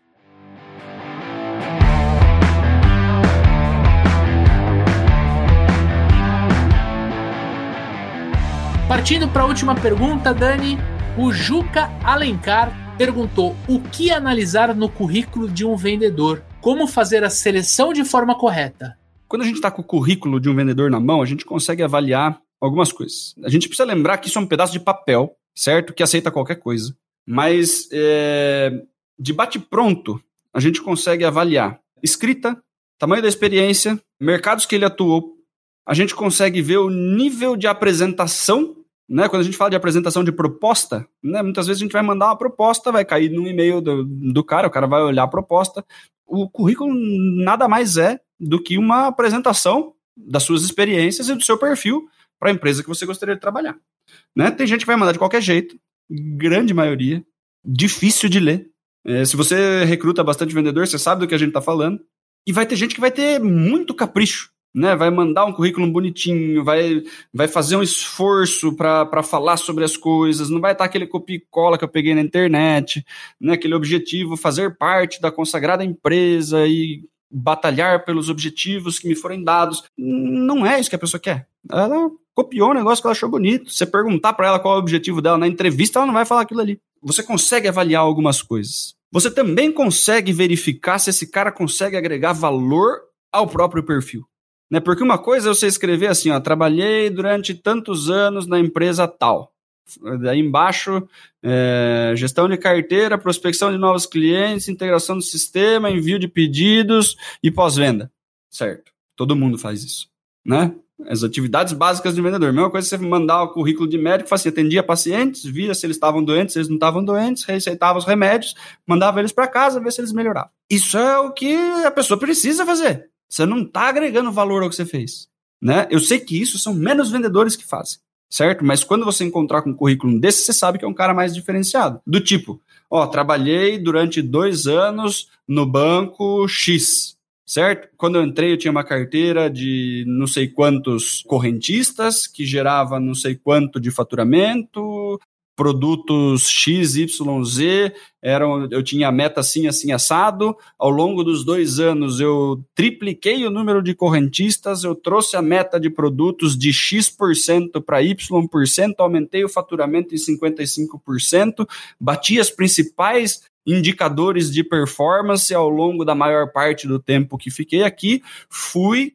Partindo para a última pergunta, Dani, o Juca Alencar perguntou o que analisar no currículo de um vendedor, como fazer a seleção de forma correta. Quando a gente está com o currículo de um vendedor na mão, a gente consegue avaliar algumas coisas. A gente precisa lembrar que isso é um pedaço de papel, certo? Que aceita qualquer coisa. Mas é, de bate-pronto, a gente consegue avaliar escrita, tamanho da experiência, mercados que ele atuou. A gente consegue ver o nível de apresentação né, quando a gente fala de apresentação de proposta, né, muitas vezes a gente vai mandar uma proposta, vai cair no e-mail do, do cara, o cara vai olhar a proposta. O currículo nada mais é do que uma apresentação das suas experiências e do seu perfil para a empresa que você gostaria de trabalhar. Né? Tem gente que vai mandar de qualquer jeito, grande maioria, difícil de ler. É, se você recruta bastante vendedor, você sabe do que a gente está falando. E vai ter gente que vai ter muito capricho né? Vai mandar um currículo bonitinho, vai, vai fazer um esforço para falar sobre as coisas, não vai estar aquele copia e cola que eu peguei na internet, né? Aquele objetivo, fazer parte da consagrada empresa e batalhar pelos objetivos que me forem dados. Não é isso que a pessoa quer. Ela copiou um negócio que ela achou bonito. Você perguntar para ela qual é o objetivo dela na entrevista, ela não vai falar aquilo ali. Você consegue avaliar algumas coisas. Você também consegue verificar se esse cara consegue agregar valor ao próprio perfil. Né? Porque uma coisa é você escrever assim, ó, trabalhei durante tantos anos na empresa tal. Daí embaixo, é, gestão de carteira, prospecção de novos clientes, integração do sistema, envio de pedidos e pós-venda. Certo. Todo mundo faz isso, né? As atividades básicas de vendedor. Mesma coisa você mandar o currículo de médico, fazia, atendia pacientes, via se eles estavam doentes, se eles não estavam doentes, receitava os remédios, mandava eles para casa, ver se eles melhoravam. Isso é o que a pessoa precisa fazer. Você não está agregando valor ao que você fez. Né? Eu sei que isso são menos vendedores que fazem, certo? Mas quando você encontrar com um currículo desse, você sabe que é um cara mais diferenciado. Do tipo, ó, trabalhei durante dois anos no banco X, certo? Quando eu entrei, eu tinha uma carteira de não sei quantos correntistas, que gerava não sei quanto de faturamento, produtos X, Y, Z, eram, eu tinha meta assim, assim, assado. Ao longo dos dois anos, eu tripliquei o número de correntistas, eu trouxe a meta de produtos de X% para Y%, aumentei o faturamento em 55%, bati as principais indicadores de performance ao longo da maior parte do tempo que fiquei aqui, fui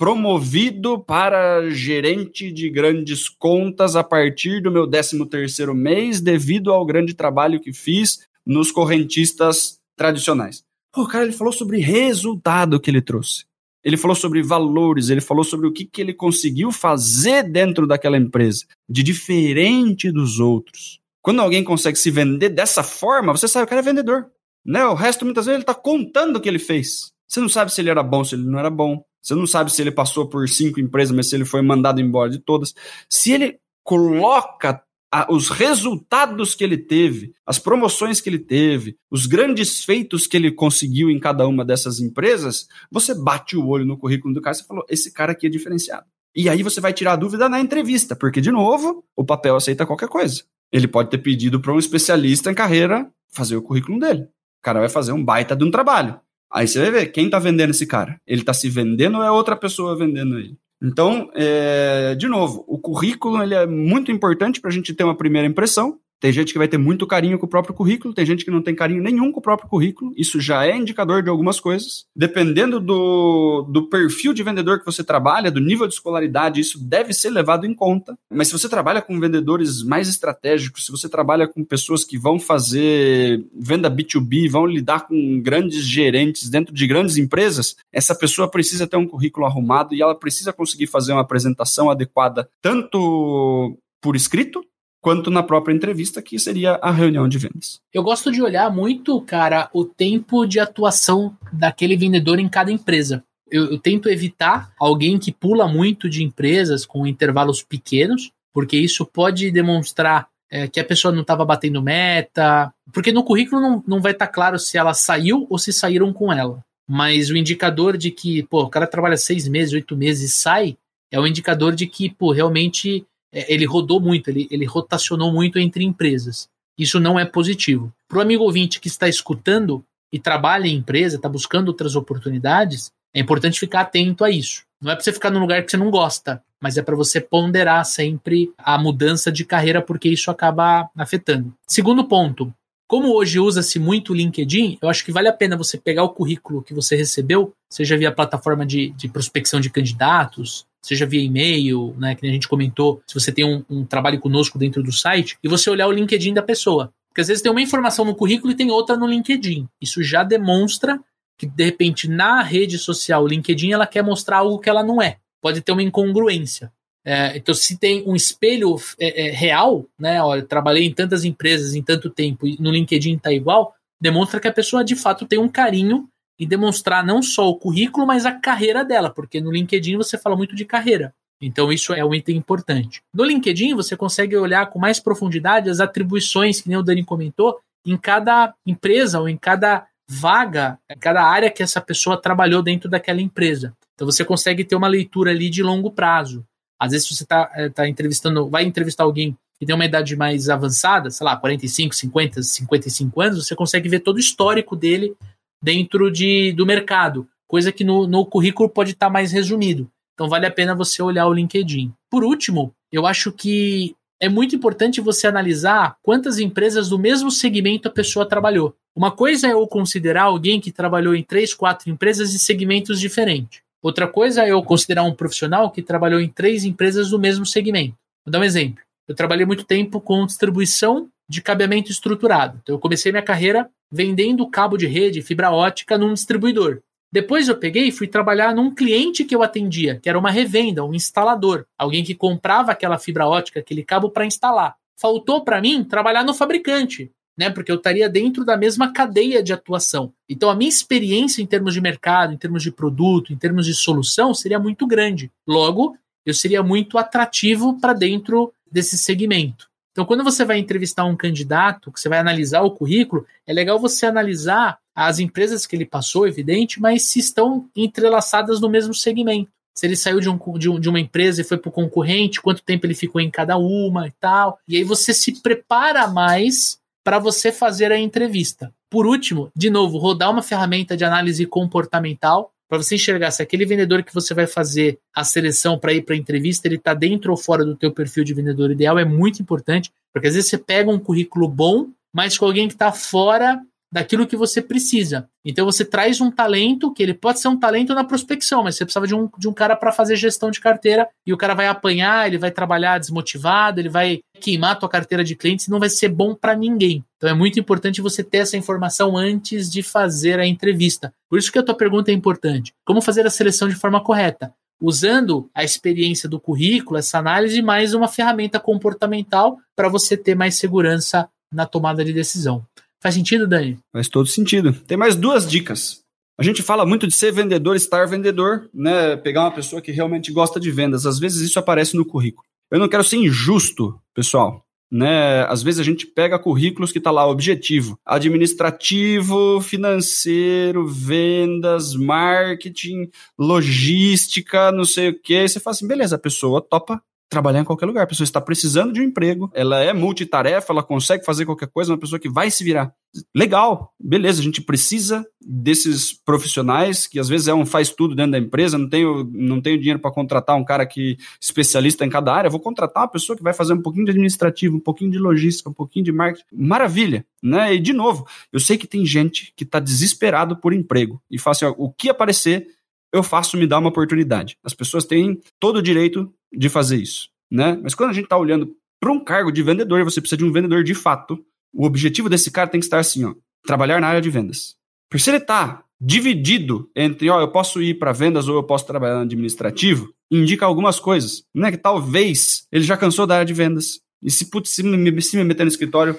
promovido para gerente de grandes contas a partir do meu 13 terceiro mês, devido ao grande trabalho que fiz nos correntistas tradicionais. Pô, cara, ele falou sobre resultado que ele trouxe. Ele falou sobre valores, ele falou sobre o que, que ele conseguiu fazer dentro daquela empresa, de diferente dos outros. Quando alguém consegue se vender dessa forma, você sabe que o cara é vendedor. Né? O resto, muitas vezes, ele está contando o que ele fez. Você não sabe se ele era bom, se ele não era bom. Você não sabe se ele passou por cinco empresas, mas se ele foi mandado embora de todas. Se ele coloca a, os resultados que ele teve, as promoções que ele teve, os grandes feitos que ele conseguiu em cada uma dessas empresas, você bate o olho no currículo do cara e falou: esse cara aqui é diferenciado. E aí você vai tirar a dúvida na entrevista, porque, de novo, o papel aceita qualquer coisa. Ele pode ter pedido para um especialista em carreira fazer o currículo dele. O cara vai fazer um baita de um trabalho. Aí você vai ver quem está vendendo esse cara. Ele está se vendendo ou é outra pessoa vendendo ele? Então, é, de novo, o currículo ele é muito importante para a gente ter uma primeira impressão. Tem gente que vai ter muito carinho com o próprio currículo, tem gente que não tem carinho nenhum com o próprio currículo. Isso já é indicador de algumas coisas. Dependendo do, do perfil de vendedor que você trabalha, do nível de escolaridade, isso deve ser levado em conta. Mas se você trabalha com vendedores mais estratégicos, se você trabalha com pessoas que vão fazer venda B2B, vão lidar com grandes gerentes dentro de grandes empresas, essa pessoa precisa ter um currículo arrumado e ela precisa conseguir fazer uma apresentação adequada, tanto por escrito, quanto na própria entrevista, que seria a reunião de vendas. Eu gosto de olhar muito, cara, o tempo de atuação daquele vendedor em cada empresa. Eu, eu tento evitar alguém que pula muito de empresas com intervalos pequenos, porque isso pode demonstrar é, que a pessoa não estava batendo meta, porque no currículo não, não vai estar tá claro se ela saiu ou se saíram com ela. Mas o indicador de que, pô, o cara trabalha seis meses, oito meses e sai, é o um indicador de que, pô, realmente ele rodou muito, ele, ele rotacionou muito entre empresas. Isso não é positivo. Para o amigo ouvinte que está escutando e trabalha em empresa, está buscando outras oportunidades, é importante ficar atento a isso. Não é para você ficar num lugar que você não gosta, mas é para você ponderar sempre a mudança de carreira, porque isso acaba afetando. Segundo ponto, como hoje usa-se muito o LinkedIn, eu acho que vale a pena você pegar o currículo que você recebeu, seja via plataforma de, de prospecção de candidatos, seja via e-mail, né, que a gente comentou, se você tem um, um trabalho conosco dentro do site, e você olhar o LinkedIn da pessoa. Porque às vezes tem uma informação no currículo e tem outra no LinkedIn. Isso já demonstra que, de repente, na rede social LinkedIn, ela quer mostrar algo que ela não é. Pode ter uma incongruência. É, então, se tem um espelho é, é, real, né? Olha, trabalhei em tantas empresas em tanto tempo e no LinkedIn está igual, demonstra que a pessoa de fato tem um carinho e demonstrar não só o currículo, mas a carreira dela, porque no LinkedIn você fala muito de carreira. Então, isso é um item importante. No LinkedIn, você consegue olhar com mais profundidade as atribuições, que nem o Dani comentou, em cada empresa ou em cada vaga, em cada área que essa pessoa trabalhou dentro daquela empresa. Então, você consegue ter uma leitura ali de longo prazo. Às vezes você está é, tá entrevistando, vai entrevistar alguém que tem uma idade mais avançada, sei lá, 45, 50, 55 anos, você consegue ver todo o histórico dele dentro de, do mercado, coisa que no, no currículo pode estar tá mais resumido. Então vale a pena você olhar o LinkedIn. Por último, eu acho que é muito importante você analisar quantas empresas do mesmo segmento a pessoa trabalhou. Uma coisa é eu considerar alguém que trabalhou em três, quatro empresas de segmentos diferentes. Outra coisa é eu considerar um profissional que trabalhou em três empresas do mesmo segmento. Vou dar um exemplo. Eu trabalhei muito tempo com distribuição de cabeamento estruturado. Então, eu comecei minha carreira vendendo cabo de rede, fibra ótica num distribuidor. Depois eu peguei e fui trabalhar num cliente que eu atendia, que era uma revenda, um instalador, alguém que comprava aquela fibra ótica, aquele cabo para instalar. Faltou para mim trabalhar no fabricante né? Porque eu estaria dentro da mesma cadeia de atuação. Então a minha experiência em termos de mercado, em termos de produto, em termos de solução seria muito grande. Logo, eu seria muito atrativo para dentro desse segmento. Então, quando você vai entrevistar um candidato, que você vai analisar o currículo, é legal você analisar as empresas que ele passou, evidente, mas se estão entrelaçadas no mesmo segmento. Se ele saiu de, um, de, um, de uma empresa e foi para o concorrente, quanto tempo ele ficou em cada uma e tal. E aí você se prepara mais para você fazer a entrevista. Por último, de novo, rodar uma ferramenta de análise comportamental para você enxergar se aquele vendedor que você vai fazer a seleção para ir para a entrevista, ele está dentro ou fora do teu perfil de vendedor ideal, é muito importante, porque às vezes você pega um currículo bom, mas com alguém que está fora daquilo que você precisa. Então você traz um talento, que ele pode ser um talento na prospecção, mas você precisava de um, de um cara para fazer gestão de carteira e o cara vai apanhar, ele vai trabalhar desmotivado, ele vai queimar a tua carteira de clientes e não vai ser bom para ninguém. Então é muito importante você ter essa informação antes de fazer a entrevista. Por isso que a tua pergunta é importante. Como fazer a seleção de forma correta? Usando a experiência do currículo, essa análise, mais uma ferramenta comportamental para você ter mais segurança na tomada de decisão. Faz sentido, Dani? Faz todo sentido. Tem mais duas dicas. A gente fala muito de ser vendedor, estar vendedor, né? Pegar uma pessoa que realmente gosta de vendas. Às vezes isso aparece no currículo. Eu não quero ser injusto, pessoal. Né? Às vezes a gente pega currículos que está lá objetivo, administrativo, financeiro, vendas, marketing, logística, não sei o que. Você fala assim, beleza, a pessoa topa trabalhar em qualquer lugar. A pessoa está precisando de um emprego, ela é multitarefa, ela consegue fazer qualquer coisa, uma pessoa que vai se virar. Legal, beleza, a gente precisa desses profissionais que às vezes é um faz tudo dentro da empresa, não tenho, não tenho dinheiro para contratar um cara que especialista em cada área, vou contratar uma pessoa que vai fazer um pouquinho de administrativo, um pouquinho de logística, um pouquinho de marketing. Maravilha, né? E de novo, eu sei que tem gente que está desesperado por emprego e fala assim, ó, o que aparecer eu faço me dar uma oportunidade. As pessoas têm todo o direito de fazer isso, né? Mas quando a gente está olhando para um cargo de vendedor, você precisa de um vendedor de fato. O objetivo desse cara tem que estar assim, ó, trabalhar na área de vendas. Porque se ele está dividido entre, ó, eu posso ir para vendas ou eu posso trabalhar no administrativo, indica algumas coisas, né? Que talvez ele já cansou da área de vendas. E se, putz, se, me, se me meter no escritório,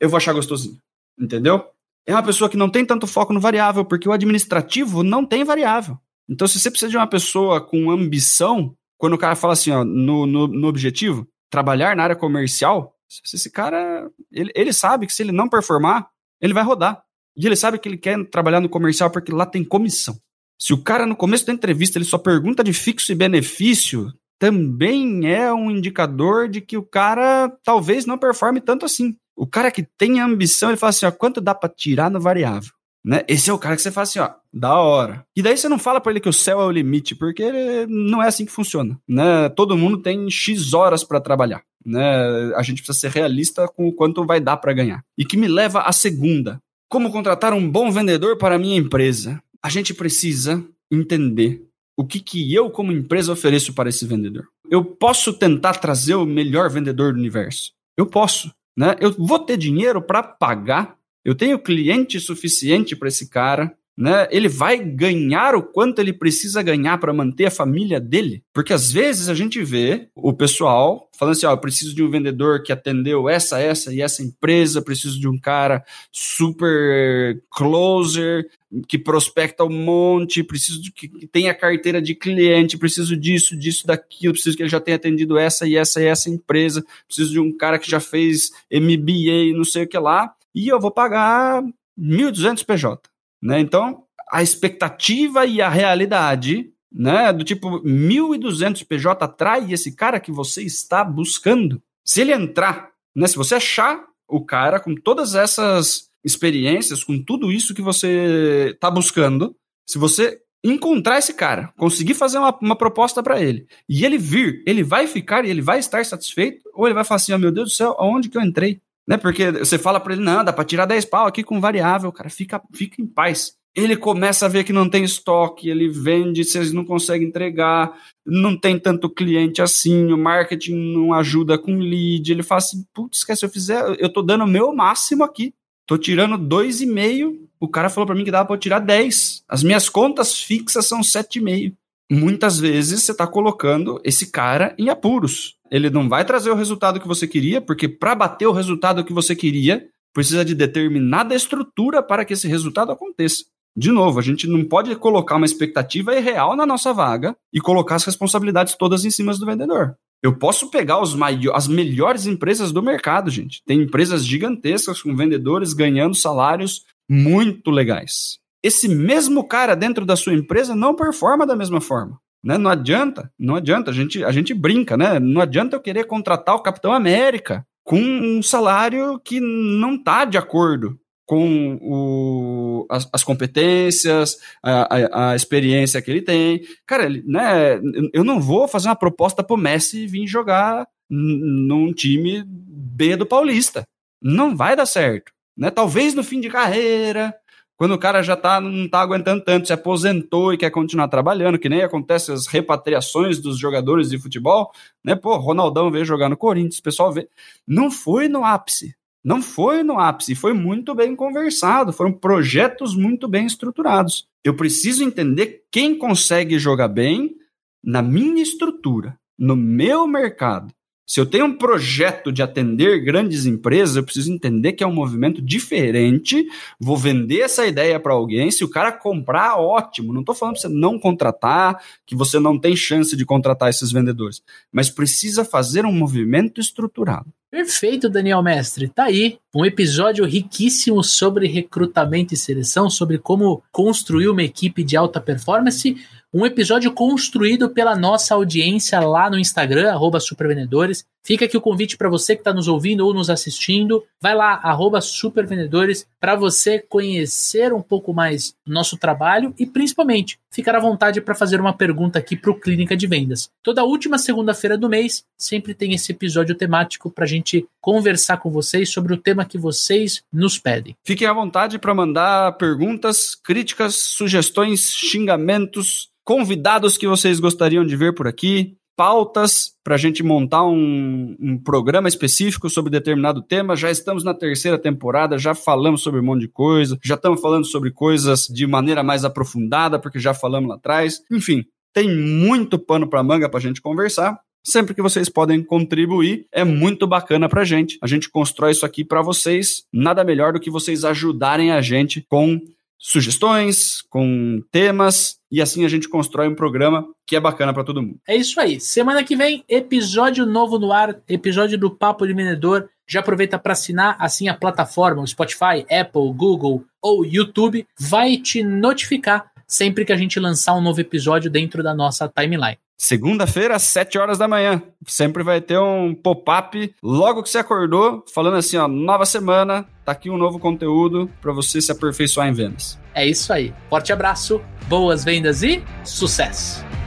eu vou achar gostosinho. Entendeu? É uma pessoa que não tem tanto foco no variável, porque o administrativo não tem variável. Então, se você precisa de uma pessoa com ambição, quando o cara fala assim, ó, no, no, no objetivo, trabalhar na área comercial, esse cara, ele, ele sabe que se ele não performar, ele vai rodar. E ele sabe que ele quer trabalhar no comercial porque lá tem comissão. Se o cara, no começo da entrevista, ele só pergunta de fixo e benefício, também é um indicador de que o cara talvez não performe tanto assim. O cara que tem ambição, ele fala assim: ó, quanto dá para tirar no variável? Né? Esse é o cara que você fala assim, ó, da hora. E daí você não fala para ele que o céu é o limite, porque não é assim que funciona, né? Todo mundo tem X horas para trabalhar, né? A gente precisa ser realista com o quanto vai dar para ganhar. E que me leva à segunda. Como contratar um bom vendedor para a minha empresa? A gente precisa entender o que, que eu, como empresa, ofereço para esse vendedor. Eu posso tentar trazer o melhor vendedor do universo. Eu posso. Né? Eu vou ter dinheiro para pagar eu tenho cliente suficiente para esse cara, né? Ele vai ganhar o quanto ele precisa ganhar para manter a família dele? Porque às vezes a gente vê o pessoal falando assim: ó, eu preciso de um vendedor que atendeu essa, essa e essa empresa, preciso de um cara super closer, que prospecta um monte, preciso de que tenha carteira de cliente, preciso disso, disso, daquilo, preciso que ele já tenha atendido essa e essa e essa empresa, preciso de um cara que já fez MBA, não sei o que lá e eu vou pagar 1.200 PJ. Né? Então, a expectativa e a realidade, né, do tipo 1.200 PJ atrai esse cara que você está buscando. Se ele entrar, né, se você achar o cara com todas essas experiências, com tudo isso que você está buscando, se você encontrar esse cara, conseguir fazer uma, uma proposta para ele, e ele vir, ele vai ficar e ele vai estar satisfeito, ou ele vai falar assim: oh, meu Deus do céu, aonde que eu entrei? Né? Porque você fala para ele, não, dá para tirar 10 pau aqui com variável, cara, fica, fica em paz. Ele começa a ver que não tem estoque, ele vende, vocês não conseguem entregar, não tem tanto cliente assim, o marketing não ajuda com lead. Ele fala assim: putz, se eu fizer, eu tô dando o meu máximo aqui, tô tirando 2,5. O cara falou para mim que dava para tirar 10. As minhas contas fixas são 7,5. Muitas vezes você está colocando esse cara em apuros ele não vai trazer o resultado que você queria, porque para bater o resultado que você queria, precisa de determinada estrutura para que esse resultado aconteça. De novo, a gente não pode colocar uma expectativa irreal na nossa vaga e colocar as responsabilidades todas em cima do vendedor. Eu posso pegar as melhores empresas do mercado, gente. Tem empresas gigantescas com vendedores ganhando salários muito legais. Esse mesmo cara dentro da sua empresa não performa da mesma forma. Né? Não adianta, não adianta, a gente, a gente brinca, né? Não adianta eu querer contratar o Capitão América com um salário que não está de acordo com o, as, as competências, a, a, a, experiência que ele tem. Cara, ele, né, eu não vou fazer uma proposta pro Messi vir jogar num time B do Paulista. Não vai dar certo. Né? Talvez no fim de carreira, quando o cara já tá, não tá aguentando tanto, se aposentou e quer continuar trabalhando, que nem acontece as repatriações dos jogadores de futebol, né? Pô, Ronaldão veio jogar no Corinthians, o pessoal vê. Não foi no ápice. Não foi no ápice, foi muito bem conversado, foram projetos muito bem estruturados. Eu preciso entender quem consegue jogar bem na minha estrutura, no meu mercado. Se eu tenho um projeto de atender grandes empresas, eu preciso entender que é um movimento diferente. Vou vender essa ideia para alguém. Se o cara comprar, ótimo. Não estou falando para você não contratar, que você não tem chance de contratar esses vendedores. Mas precisa fazer um movimento estruturado. Perfeito, Daniel Mestre. Tá aí um episódio riquíssimo sobre recrutamento e seleção, sobre como construir uma equipe de alta performance um episódio construído pela nossa audiência lá no Instagram, arroba Supervendedores. Fica aqui o convite para você que está nos ouvindo ou nos assistindo. Vai lá, Supervendedores, para você conhecer um pouco mais nosso trabalho e, principalmente, ficar à vontade para fazer uma pergunta aqui para o Clínica de Vendas. Toda última segunda-feira do mês sempre tem esse episódio temático para a gente conversar com vocês sobre o tema que vocês nos pedem. Fiquem à vontade para mandar perguntas, críticas, sugestões, xingamentos convidados que vocês gostariam de ver por aqui, pautas para a gente montar um, um, programa específico sobre determinado tema. Já estamos na terceira temporada, já falamos sobre um monte de coisa, já estamos falando sobre coisas de maneira mais aprofundada, porque já falamos lá atrás. Enfim, tem muito pano para manga para a gente conversar. Sempre que vocês podem contribuir, é muito bacana pra gente. A gente constrói isso aqui para vocês. Nada melhor do que vocês ajudarem a gente com sugestões, com temas, e assim a gente constrói um programa que é bacana para todo mundo. É isso aí. Semana que vem, episódio novo no ar, episódio do Papo de Vendedor. Já aproveita para assinar assim a plataforma, o Spotify, Apple, Google ou YouTube vai te notificar sempre que a gente lançar um novo episódio dentro da nossa timeline. Segunda-feira, às 7 horas da manhã. Sempre vai ter um pop-up logo que você acordou, falando assim, ó, nova semana, tá aqui um novo conteúdo para você se aperfeiçoar em vendas. É isso aí. Forte abraço, boas vendas e sucesso!